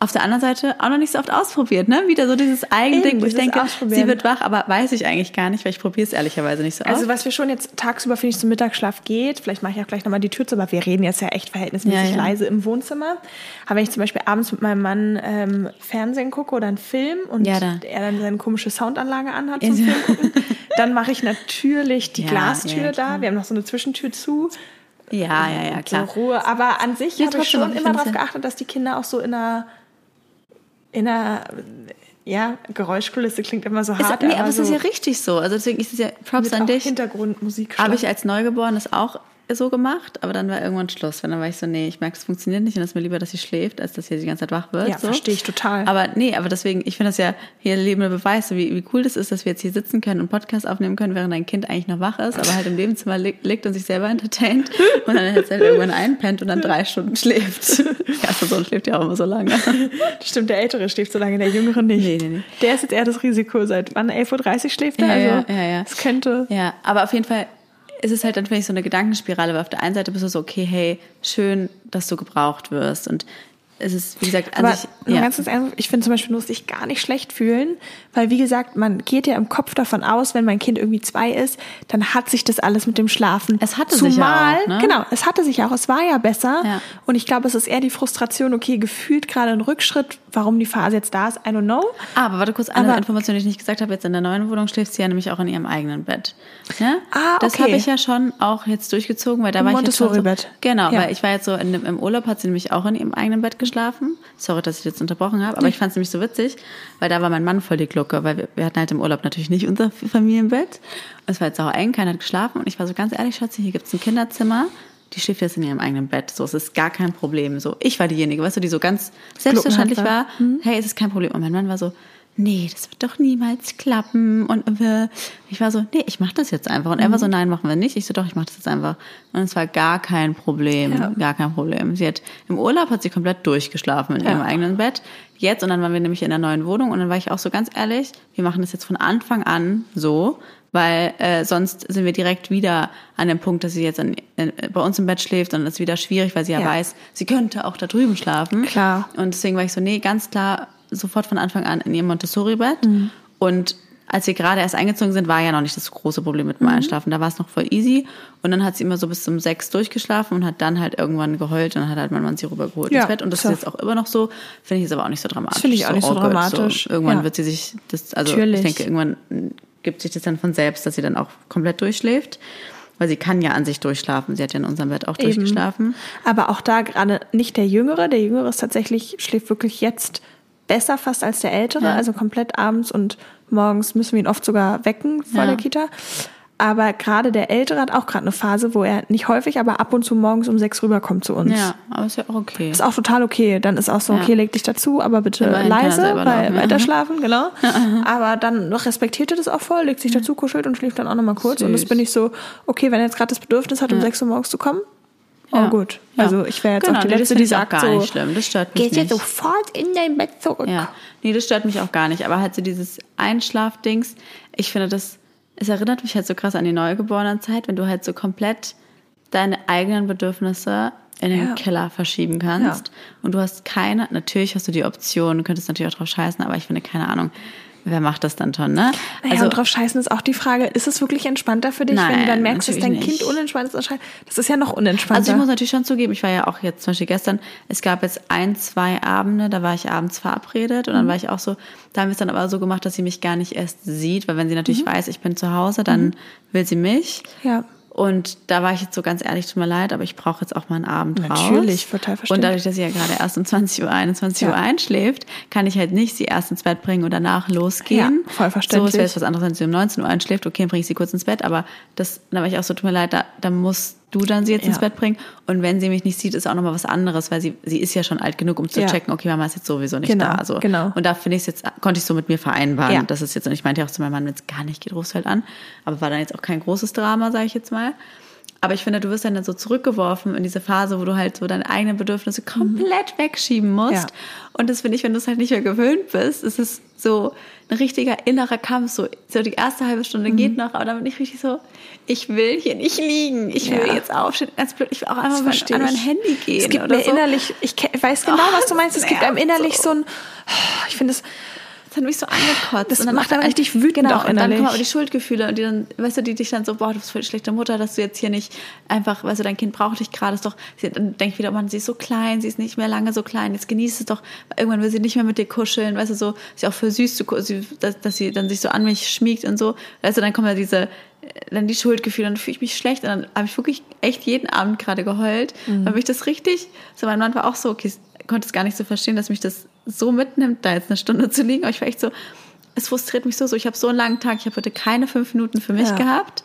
auf der anderen Seite auch noch nicht so oft ausprobiert, ne? Wieder so dieses Eigending, wo ich denke, sie wird wach, aber weiß ich eigentlich gar nicht, weil ich probiere es ehrlicherweise nicht so oft. Also was wir schon jetzt tagsüber, finde ich, zum Mittagsschlaf geht, vielleicht mache ich auch gleich nochmal die Tür zu, aber wir reden jetzt ja echt verhältnismäßig ja, ja. leise im Wohnzimmer. Aber wenn ich zum Beispiel abends mit meinem Mann ähm, Fernsehen gucke oder einen Film und ja, da. er dann seine komische Soundanlage anhat zum Film gucken, dann mache ich natürlich die <laughs> Glastür da. Wir haben noch so eine Zwischentür zu. Ja, ja, ja, klar. So Ruhe. Aber an sich habe ich schon immer darauf geachtet, dass die Kinder auch so in einer in einer ja, Geräuschkulisse klingt immer so hart. Ist, nee, aber, aber es so ist ja richtig so. Also deswegen ist es ja Props an dich. Hintergrundmusik. Habe ich als Neugeborenes auch so gemacht, aber dann war irgendwann Schluss. Weil dann war ich so, nee, ich merke, es funktioniert nicht und es ist mir lieber, dass sie schläft, als dass sie die ganze Zeit wach wird. Ja, so. verstehe ich total. Aber nee, aber deswegen, ich finde das ja hier lebender Beweis, wie, wie cool das ist, dass wir jetzt hier sitzen können und Podcast aufnehmen können, während dein Kind eigentlich noch wach ist, aber halt im Nebenzimmer liegt und sich selber entertaint <laughs> und dann halt irgendwann einpennt und dann drei Stunden schläft. Der erste Sohn schläft ja auch immer so lange. <laughs> Stimmt, der Ältere schläft so lange, der Jüngere nicht. Nee, nee, nee. Der ist jetzt eher das Risiko. Seit wann? 11.30 Uhr schläft er? Ja, also, ja, ja, ja. Es könnte. Ja, aber auf jeden Fall ist es halt dann finde ich so eine Gedankenspirale, weil auf der einen Seite bist du so, okay, hey, schön, dass du gebraucht wirst. Und es ist, wie gesagt, also Aber ich, ja. ganz ernst, ich finde zum Beispiel, muss ich gar nicht schlecht fühlen, weil wie gesagt, man geht ja im Kopf davon aus, wenn mein Kind irgendwie zwei ist, dann hat sich das alles mit dem Schlafen. Es hatte Zumal, sich ja auch, ne? genau, es hatte sich auch, es war ja besser. Ja. Und ich glaube, es ist eher die Frustration, okay, gefühlt gerade ein Rückschritt, warum die Phase jetzt da ist, I don't know. Aber warte kurz, eine Aber, Information, die ich nicht gesagt habe, jetzt in der neuen Wohnung schläft sie ja nämlich auch in ihrem eigenen Bett. Ne? Ah, okay. Das habe ich ja schon auch jetzt durchgezogen, weil da war ich jetzt schon so, Genau, ja. weil ich war jetzt so in, im Urlaub, hat sie nämlich auch in ihrem eigenen Bett geschlafen. Sorry, dass ich jetzt unterbrochen habe, aber ich fand es nämlich so witzig, weil da war mein Mann voll die Glucke, weil wir, wir hatten halt im Urlaub natürlich nicht unser Familienbett. Es war jetzt auch eng, keiner hat geschlafen und ich war so ganz ehrlich, Schatzi, hier gibt's ein Kinderzimmer die schläft jetzt in ihrem eigenen Bett. So, es ist gar kein Problem. So, ich war diejenige, weißt du, die so ganz selbstverständlich war. Mhm. Hey, es ist kein Problem. Und mein Mann war so, nee, das wird doch niemals klappen. Und ich war so, nee, ich mach das jetzt einfach. Und er war so, mhm. nein, machen wir nicht. Ich so, doch, ich mach das jetzt einfach. Und es war gar kein Problem, ja. gar kein Problem. Sie hat im Urlaub hat sie komplett durchgeschlafen in ja. ihrem eigenen Bett. Jetzt und dann waren wir nämlich in der neuen Wohnung und dann war ich auch so ganz ehrlich, wir machen das jetzt von Anfang an so, weil äh, sonst sind wir direkt wieder an dem Punkt, dass sie jetzt an, äh, bei uns im Bett schläft und das ist wieder schwierig, weil sie ja, ja, weiß, sie könnte auch da drüben schlafen. Klar. Und deswegen war ich so, nee, ganz klar, sofort von Anfang an in ihrem Montessori-Bett. Mhm. Und als wir gerade erst eingezogen sind, war ja noch nicht das große Problem mit dem mhm. Einschlafen. Da war es noch voll easy. Und dann hat sie immer so bis zum sechs durchgeschlafen und hat dann halt irgendwann geheult und dann hat halt mein Mann sie rübergeholt ja, ins Bett. Und das klar. ist jetzt auch immer noch so. Finde ich jetzt aber auch nicht so dramatisch. Finde ich auch so, nicht so oh dramatisch. So, irgendwann ja. wird sie sich das, also Natürlich. ich denke, irgendwann gibt sich das dann von selbst, dass sie dann auch komplett durchschläft. Weil sie kann ja an sich durchschlafen. Sie hat ja in unserem Bett auch Eben. durchgeschlafen. Aber auch da gerade nicht der Jüngere. Der Jüngere ist tatsächlich, schläft wirklich jetzt besser fast als der Ältere. Ja. Also komplett abends und morgens müssen wir ihn oft sogar wecken vor ja. der Kita. Aber gerade der Ältere hat auch gerade eine Phase, wo er nicht häufig, aber ab und zu morgens um sechs rüberkommt zu uns. Ja, aber ist ja auch okay. Ist auch total okay. Dann ist auch so, okay, leg dich dazu, aber bitte Immerhin leise, weil weiter schlafen, genau. <laughs> aber dann respektiert er das auch voll, legt sich dazu, kuschelt und schläft dann auch nochmal kurz. Süß. Und das bin ich so, okay, wenn er jetzt gerade das Bedürfnis hat, um sechs Uhr morgens zu kommen, Oh gut. Also ich wäre jetzt genau, auch die nee, Letzte, die sagt gar so, nicht schlimm. Das stört mich geht nicht. Geht sofort in dein Bett zurück. Ja. Nee, das stört mich auch gar nicht. Aber halt so dieses Einschlafdings, ich finde das es erinnert mich halt so krass an die Neugeborenenzeit, wenn du halt so komplett deine eigenen Bedürfnisse in den ja. Keller verschieben kannst. Ja. Und du hast keine, natürlich hast du die Option, du könntest natürlich auch drauf scheißen, aber ich finde, keine Ahnung, wer macht das dann schon, ne? Naja, also, und drauf scheißen ist auch die Frage, ist es wirklich entspannter für dich, nein, wenn du dann merkst, dass dein nicht. Kind unentspannt ist? Das ist ja noch unentspannter. Also ich muss natürlich schon zugeben, ich war ja auch jetzt zum Beispiel gestern, es gab jetzt ein, zwei Abende, da war ich abends verabredet und dann mhm. war ich auch so, da haben wir es dann aber so gemacht, dass sie mich gar nicht erst sieht, weil wenn sie natürlich mhm. weiß, ich bin zu Hause, dann mhm. will sie mich. Ja. Und da war ich jetzt so ganz ehrlich, tut mir leid, aber ich brauche jetzt auch mal einen Abend Natürlich, raus. Natürlich, total verstehen. Und dadurch, dass sie ja gerade erst um 20 Uhr, 21 ja. Uhr einschläft, kann ich halt nicht sie erst ins Bett bringen und danach losgehen. Ja, voll verständlich. So, es wäre jetzt was anderes, wenn sie um 19 Uhr einschläft, okay, dann bringe ich sie kurz ins Bett, aber das, da war ich auch so, tut mir leid, da, da muss du dann sie jetzt ja. ins Bett bringen. Und wenn sie mich nicht sieht, ist auch nochmal was anderes, weil sie, sie ist ja schon alt genug, um zu ja. checken, okay, Mama ist jetzt sowieso nicht genau, da. Also, genau. Und da finde ich es jetzt, konnte ich so mit mir vereinbaren. Ja. Das ist jetzt, und ich meinte ja auch zu meinem Mann, wenn es gar nicht geht, rufst halt an. Aber war dann jetzt auch kein großes Drama, sage ich jetzt mal. Aber ich finde, du wirst dann so zurückgeworfen in diese Phase, wo du halt so deine eigenen Bedürfnisse komplett wegschieben musst. Ja. Und das finde ich, wenn du es halt nicht mehr gewöhnt bist, ist es so ein richtiger innerer Kampf. So, so die erste halbe Stunde Mhm. geht noch, aber dann bin ich richtig so, ich will hier nicht liegen. Ich will Ja. jetzt aufstehen. Ganz blöd, ich will auch einmal mein, an mein. Handy gehen. Es gibt mir so. innerlich, ich weiß genau, Oh, was du meinst. Es gibt einem innerlich so. so ein, ich finde es, Das hat mich so angekotzt. Das Und dann macht auch- richtig wütend genau, auch Und dann innerlich. kommen aber die Schuldgefühle und die dann, weißt du, die dich dann so, boah, du bist voll schlechte Mutter, dass du jetzt hier nicht einfach, weißt du, dein Kind braucht dich gerade, ist doch, sie dann denkt wieder, man, sie ist so klein, sie ist nicht mehr lange so klein, jetzt genießt es doch, irgendwann will sie nicht mehr mit dir kuscheln, weißt du, so, ja auch für süß, zu, ku- sie, dass, dass sie dann sich so an mich schmiegt und so, weißt du, dann kommen ja diese, dann die Schuldgefühle, dann fühle ich mich schlecht und dann habe ich wirklich echt jeden Abend gerade geheult, Mhm. weil mich das richtig, so mein Mann war auch so, okay, konnte es gar nicht so verstehen, dass mich das so mitnimmt, da jetzt eine Stunde zu liegen, aber ich war echt so, es frustriert mich so, so ich habe so einen langen Tag, ich habe heute keine fünf Minuten für mich Ja. gehabt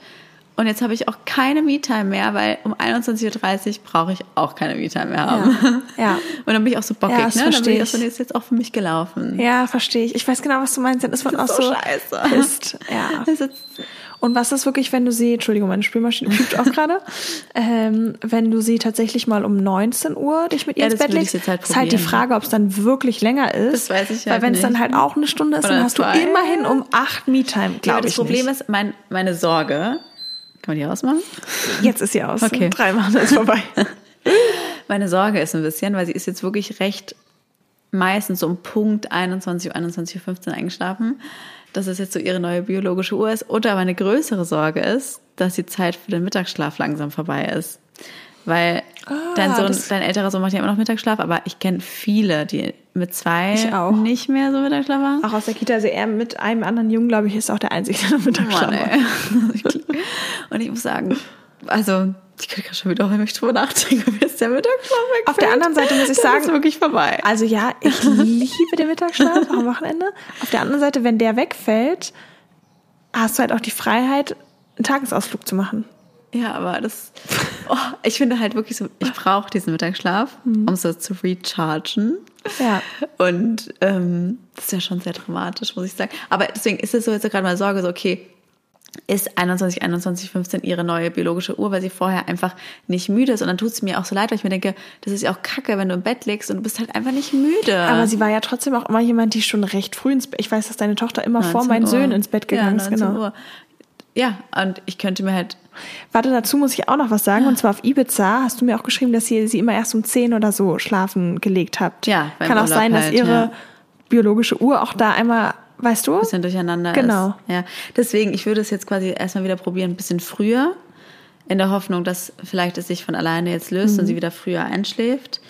und jetzt habe ich auch keine Me-Time mehr, weil um 21.30 Uhr brauche ich auch keine Me-Time mehr haben. Ja. Ja. <laughs> Und dann bin ich auch so bockig, Ja, das ne? Dann bin ich auch so, ich. nee, ist jetzt auch für mich gelaufen. ja, verstehe ich. Ich weiß genau, was du meinst. Dann ist man auch Das ist so, so scheiße. pisst. Ja. Das ist, Und was ist wirklich, wenn du sie, Entschuldigung, meine Spülmaschine piept auch gerade, <laughs> ähm, wenn du sie tatsächlich mal um 19 Uhr dich mit ihr Ja, ins das Bett legst, halt ist halt die. Frage, ob es dann wirklich länger ist. Das weiß ich Weil halt wenn es dann halt auch eine Stunde ist, Oder dann hast zwei. du immerhin um acht Me-Time, ja, aber glaube das ich Problem nicht. ist, mein, meine Sorge, kann man die ausmachen? Jetzt ist sie aus. Okay. Drei Mal ist vorbei. <laughs> Meine Sorge ist ein bisschen, weil sie ist jetzt wirklich recht meistens so um Punkt 21 Uhr, 21.15 Uhr eingeschlafen, dass es jetzt so ihre neue biologische Uhr ist. Oder meine größere Sorge ist, dass die Zeit für den Mittagsschlaf langsam vorbei ist. Weil dein Sohn, Ah, dein älterer Sohn macht ja immer noch Mittagsschlaf, aber ich kenne viele, die mit zwei nicht mehr so Mittagsschlaf machen. Auch aus der Kita, also er mit einem anderen Jungen, glaube ich, ist auch der Einzige, der noch Mittagsschlaf Mann, macht. <laughs> Und ich muss sagen, also ich kriege gerade schon wieder, wenn ich drüber nachdenke, wie ist der Mittagsschlaf wegfällt. Auf der anderen Seite muss ich sagen, ist wirklich vorbei. Also ja, ich liebe den Mittagsschlaf am Wochenende. Auf der anderen Seite, wenn der wegfällt, hast du halt auch die Freiheit, einen Tagesausflug zu machen. Ja, aber das, oh, ich finde halt wirklich so, ich brauche diesen Mittagsschlaf, um so zu rechargen. Ja. Und ähm, das ist ja schon sehr dramatisch, muss ich sagen. Aber deswegen ist es so jetzt gerade mal Sorge, so okay, ist 21, 21, 15 ihre neue biologische Uhr, weil sie vorher einfach nicht müde ist. Und dann tut es mir auch so leid, weil ich mir denke, das ist ja auch kacke, wenn du im Bett liegst und du bist halt einfach nicht müde. Aber sie war ja trotzdem auch immer jemand, die schon recht früh ins Bett. Ich weiß, dass deine Tochter immer vor 19 meinen Uhr. Söhnen ins Bett gegangen ja, ist. 19 Genau. Uhr. Ja, und ich könnte mir halt, Warte, dazu muss ich auch noch was sagen. Und zwar auf Ibiza hast du mir auch geschrieben, dass ihr sie immer erst um 10 oder so schlafen gelegt habt. Ja, Kann auch Urlaub sein, dass halt, ihre ja. biologische Uhr auch da einmal, weißt du? bisschen durcheinander Genau. ist. Ja, deswegen, ich würde es jetzt quasi erstmal wieder probieren, ein bisschen früher, in der Hoffnung, dass vielleicht es sich von alleine jetzt löst und sie wieder früher einschläft.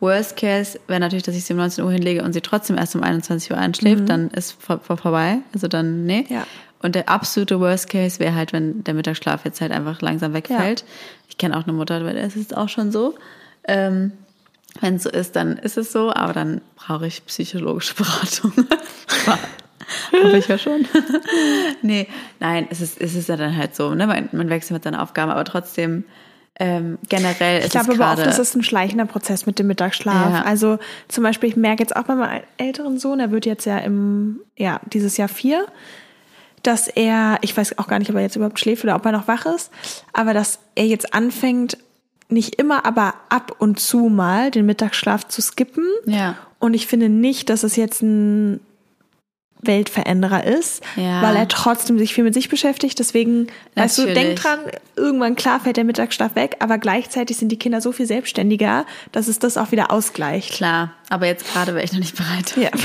Worst case wäre natürlich, dass ich sie um 19 Uhr hinlege und sie trotzdem erst um 21 Uhr einschläft, dann ist vor, vor, vorbei. Also dann, nee. Ja. Und der absolute Worst case wäre halt, wenn der Mittagsschlaf jetzt halt einfach langsam wegfällt. Ich kenne auch eine Mutter, bei der ist es auch schon so. Ähm, wenn es so ist, dann ist es so, aber dann brauche ich psychologische <laughs> Beratung. <laughs> <laughs> Habe ich ja schon. <laughs> nee, nein, es ist, es ist ja dann halt so, ne? Man, man wechselt mit seinen Aufgaben, aber trotzdem ähm, generell ist Ich glaube es aber oft gerade. ist es ein schleichender Prozess mit dem Mittagsschlaf. Ja. Also zum Beispiel, ich merke jetzt auch bei meinem älteren Sohn, er wird jetzt ja im, ja, dieses Jahr vier, dass er, ich weiß auch gar nicht, ob er jetzt überhaupt schläft oder ob er noch wach ist, aber dass er jetzt anfängt, nicht immer, aber ab und zu mal den Mittagsschlaf zu skippen. Ja. Und ich finde nicht, dass es jetzt ein Weltveränderer ist, Ja. weil er trotzdem sich viel mit sich beschäftigt. Deswegen, weißt du, denk dran, irgendwann klar fällt der Mittagsschlaf weg, aber gleichzeitig sind die Kinder so viel selbstständiger, dass es das auch wieder ausgleicht. Klar, aber jetzt gerade wäre ich noch nicht bereit. Ja. <laughs>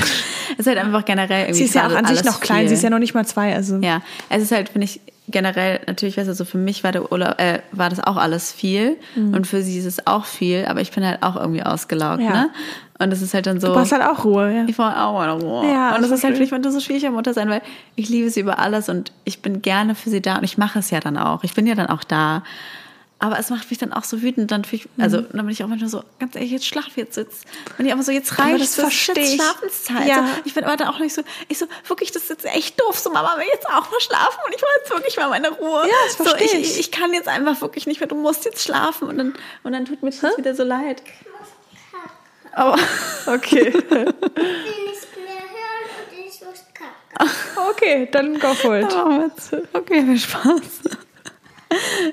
Es ist halt einfach generell irgendwie Sie ist ja auch an sich noch klein, viel. sie ist ja noch nicht mal zwei, also. Ja, es ist halt, finde ich, generell, natürlich, weißt du, so für mich war der Urlaub, äh, war das auch alles viel und für sie ist es auch viel, aber ich bin halt auch irgendwie ausgelaugt, Mhm. Ja. ne? Und es ist halt dann so. Du brauchst halt auch Ruhe, ja. Ich brauche auch meine Ruhe. Ja, und das das ist halt für mich so schwierig, Mutter sein, weil ich liebe sie über alles und ich bin gerne für sie da und ich mache es ja dann auch. Ich bin ja dann auch da. Aber es macht mich dann auch so wütend. Dann ich, Mhm. also dann bin ich auch manchmal so, ganz ehrlich, jetzt schlaf jetzt. jetzt. Wenn ich aber so, jetzt reicht das verstehe ich. Schlafenszeit. Ja. So, ich bin aber dann auch nicht so, ich so, wirklich, das ist jetzt echt doof. So, Mama will jetzt auch mal schlafen und ich will jetzt wirklich mal meine Ruhe. Ja, das so, verstehe ich, ich. ich. kann jetzt einfach wirklich nicht mehr, du musst jetzt schlafen. Und dann, und dann tut mir das wieder so leid. Oh, Okay. will nicht mehr hören und ich muss kacken. <laughs> okay, dann go for it. okay, viel Spaß.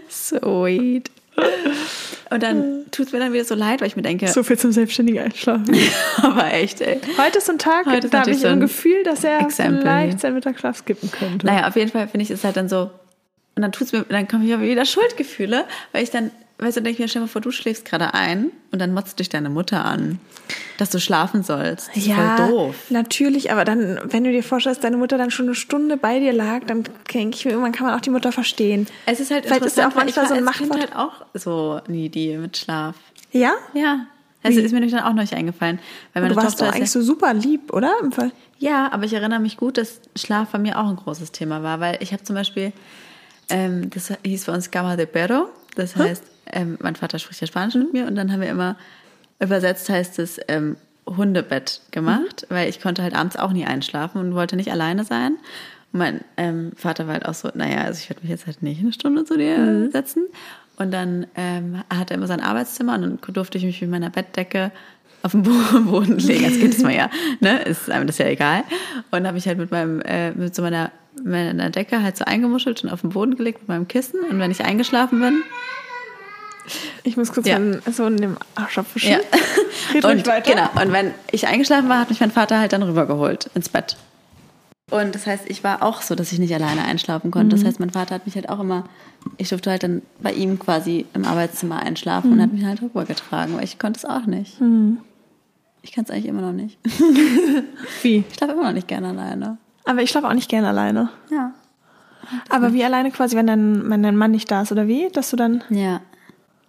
Sweet. Und dann tut es mir dann wieder so leid, weil ich mir denke, So viel zum selbstständigen Einschlafen. <laughs> aber echt, ey. Heute ist so ein Tag, Heute da habe ich so ein Gefühl, dass er Exempel vielleicht seinen Mittagsschlaf skippen könnte. Naja, auf jeden Fall finde ich es halt dann so, und dann tut's mir, dann kommen hier wieder Schuldgefühle, weil ich dann, weißt du, denke ich mir, stell dir mal vor, du schläfst gerade ein und dann motzt dich deine Mutter an, dass du schlafen sollst. Das ist ja, voll doof. natürlich, aber dann, wenn du dir vorstellst, deine Mutter dann schon eine Stunde bei dir lag, dann denke ich mir, irgendwann kann man auch die Mutter verstehen. Es ist halt Vielleicht ist ja auch manchmal so ein Machtwort. halt auch so needy mit Schlaf. Ja? Ja. Also Wie? ist mir nämlich dann auch noch nicht eingefallen. Weil meine Du warst Tochter doch eigentlich ja, so super lieb, oder? Im Fall. ja, aber ich erinnere mich gut, dass Schlaf bei mir auch ein großes Thema war, weil ich habe zum Beispiel, ähm, das hieß bei uns Cama de Perro, das heißt, ähm, mein Vater spricht ja Spanisch mit mir und dann haben wir immer, übersetzt heißt es ähm, Hundebett gemacht, weil ich konnte halt abends auch nie einschlafen und wollte nicht alleine sein. Und mein ähm, Vater war halt auch so, naja, also ich werde mich jetzt halt nicht eine Stunde zu dir setzen. Und dann ähm, hat er immer sein Arbeitszimmer und dann durfte ich mich mit meiner Bettdecke auf den Bo- <laughs> Boden legen. Das geht es mal ja, ne? Ist einem das ja egal. Und habe ich halt mit meinem, äh, mit so meiner, meiner Decke halt so eingemuschelt und auf den Boden gelegt mit meinem Kissen. Und wenn ich eingeschlafen bin, Ich muss kurz Ja. mal so in dem Arsch abwischen. ja. <laughs> Red und, weiter. Genau. Und wenn ich eingeschlafen war, hat mich mein Vater halt dann rübergeholt ins Bett. Und das heißt, ich war auch so, dass ich nicht alleine einschlafen konnte. Mhm. Das heißt, mein Vater hat mich halt auch immer, ich durfte halt dann bei ihm quasi im Arbeitszimmer einschlafen und Mhm. hat mich halt rübergetragen, weil ich konnte es auch nicht. Ich kann es eigentlich immer noch nicht. <laughs> Wie? Ich schlafe immer noch nicht gerne alleine. Aber ich schlafe auch nicht gerne alleine. Ja. Aber wie alleine quasi, wenn dein, wenn dein Mann nicht da ist, oder wie? Dass du dann. Ja.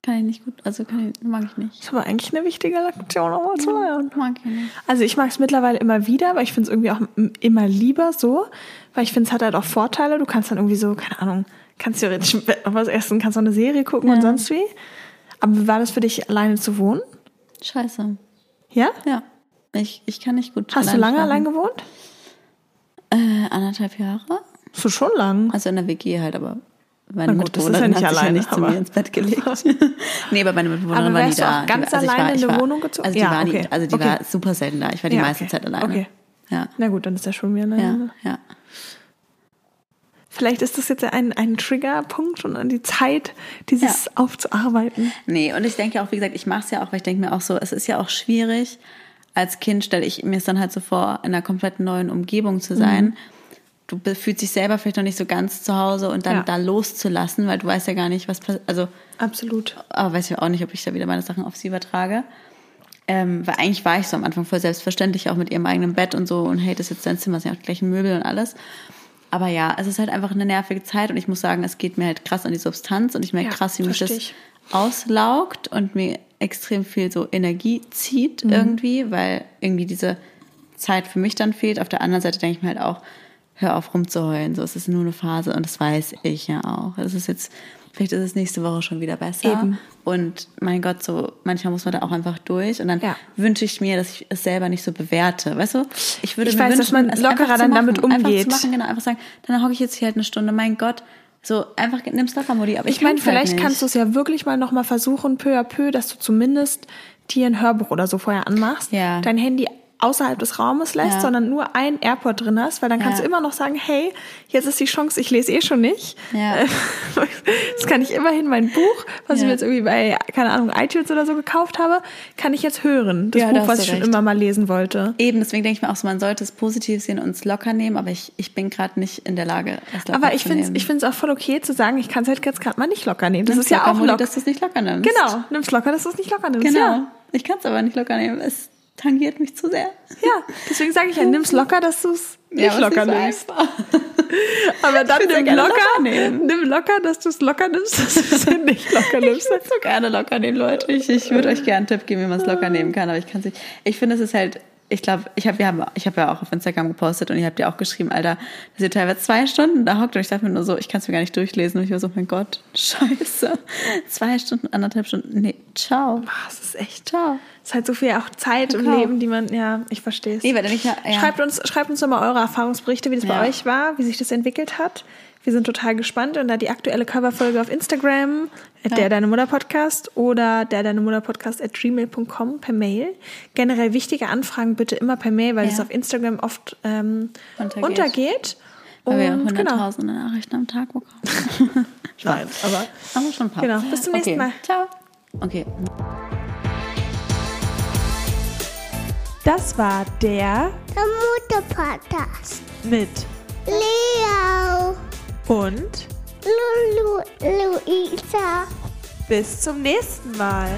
Kann ich nicht gut, also kann ich, mag ich nicht. Das ist aber eigentlich eine wichtige Lektion, auch mal zu lernen. Mag ich nicht. Also ich mag es mittlerweile immer wieder, aber ich finde es irgendwie auch immer lieber so, weil ich finde, es hat halt auch Vorteile. Du kannst dann irgendwie so, keine Ahnung, kannst theoretisch im Bett noch was essen, kannst noch eine Serie gucken und sonst wie. Aber wie war das für dich, alleine zu wohnen? Scheiße. Ja? Ja. Ich, ich kann nicht gut Hast du lange allein gewohnt? Äh, anderthalb Jahre. So schon lang. Also in der WG halt, aber meine gut, Mitbewohnerin ja nicht hat sich ja alleine, nicht zu mir ins Bett gelegt. <laughs> <laughs> nee, aber meine Mitbewohnerin Aber war nie da. auch ganz also alleine war, in eine war, Wohnung gezogen? Also die Ja, war, okay. nie, also die Okay. war super selten da. Ich war die Ja, meiste okay. Zeit alleine. Okay. Ja, Na gut, dann ist das schon wieder eine. ja, ja. Vielleicht ist das jetzt ein, ein Triggerpunkt und an die Zeit, dieses aufzuarbeiten. Nee, und ich denke auch, wie gesagt, ich mache es ja auch, weil ich denke mir auch so, es ist ja auch schwierig, als Kind stelle ich mir es dann halt so vor, in einer komplett neuen Umgebung zu sein. Mhm. Du fühlst dich selber vielleicht noch nicht so ganz zu Hause und dann Ja. da loszulassen, weil du weißt ja gar nicht, was passiert. Also, Absolut. aber weiß ich auch nicht, ob ich da wieder meine Sachen auf sie übertrage. Ähm, weil eigentlich war ich so am Anfang voll selbstverständlich, auch mit ihrem eigenen Bett und so und hey, das ist jetzt dein Zimmer, sind ja auch die gleichen Möbel und alles. Aber ja, es ist halt einfach eine nervige Zeit und ich muss sagen, es geht mir halt krass an die Substanz und ich merke Ja, krass, wie mich das ich. auslaugt und mir extrem viel so Energie zieht Mhm. irgendwie, weil irgendwie diese Zeit für mich dann fehlt. Auf der anderen Seite denke ich mir halt auch, hör auf rumzuheulen, so es ist nur eine Phase und das weiß ich ja auch. Es ist jetzt, vielleicht ist es nächste Woche schon wieder besser. Eben. Und mein Gott, so manchmal muss man da auch einfach durch und dann Ja. wünsche ich mir, dass ich es selber nicht so bewerte. Weißt du? Ich würde Ich mir weiß, wünschen, dass man lockerer einfach dann machen, damit Einfach umgeht. zu machen, genau, einfach sagen, dann hocke ich jetzt hier halt eine Stunde. Mein Gott, so einfach nimm's locker, Modi. Aber ich, Ich meine, halt vielleicht nicht. kannst du es ja wirklich mal nochmal versuchen, peu à peu, dass du zumindest dir ein Hörbuch oder so vorher anmachst, Ja. dein Handy außerhalb des Raumes lässt, Ja. sondern nur ein AirPod drin hast, weil dann kannst Ja. du immer noch sagen, hey, jetzt ist die Chance, ich lese eh schon nicht. Ja. Das kann ich immerhin mein Buch, was ich Ja. mir jetzt irgendwie bei, keine Ahnung, iTunes oder so gekauft habe, kann ich jetzt hören. Das Buch, was ich schon recht. immer mal lesen wollte. Eben, deswegen denke ich mir auch so, man sollte es positiv sehen und es locker nehmen, aber ich, ich bin gerade nicht in der Lage, es locker Aber ich finde es ich find's auch voll okay zu sagen, ich kann es halt jetzt gerade mal nicht locker nehmen. Das Nimm's ist ja locker, auch locker. dass du es nicht locker nimmst. Genau, nimm's locker, dass du es nicht locker nimmst. Genau. Ich kann es aber nicht locker nehmen. Es tangiert mich zu sehr. Ja, deswegen sage ich ja, nimm's locker, dass du es nicht Ja, locker nimmst. <laughs> Aber dann nimm locker, locker nehmen. nimm locker, dass du es locker nimmst, dass du es <laughs> <laughs> nicht locker Ich nimmst. würde so gerne locker nehmen, Leute. Ich, ich würde euch gerne einen Tipp geben, wie man es locker nehmen kann, aber ich kann es nicht. Ich finde, es ist halt, ich glaube, ich habe ich habe ja auch auf Instagram gepostet und ihr habt ja auch geschrieben, Alter, dass ihr teilweise zwei Stunden da hockt und ich dachte mir nur so, ich kann es mir gar nicht durchlesen und ich war so, mein Gott, <laughs> scheiße. Zwei Stunden, anderthalb Stunden, nee, ciao. Ah, Es ist echt. Ciao. Es ist halt so viel auch Zeit im Kakao. Leben, die man, ja, ich verstehe es. Nee, weil dann ich ja, ja. Schreibt uns, schreibt uns doch mal eure Erfahrungsberichte, wie das Ja. bei euch war, wie sich das entwickelt hat. Wir sind total gespannt und da die aktuelle Coverfolge auf Instagram, at der Deine Mutter Podcast oder der Deine Mutter Podcast at gmail.com per Mail. Generell wichtige Anfragen bitte immer per Mail, weil Ja. es auf Instagram oft ähm, Untergeht. untergeht. Weil wir Und genau. hunderttausende Nachrichten am Tag bekommen. <laughs> Nein, aber Haben wir schon ein paar. Genau. Bis zum nächsten okay. Mal. Ciao. Okay. das war der Der Mutter-Podcast. mit Leo. Und Lulu. Luisa. bis zum nächsten Mal.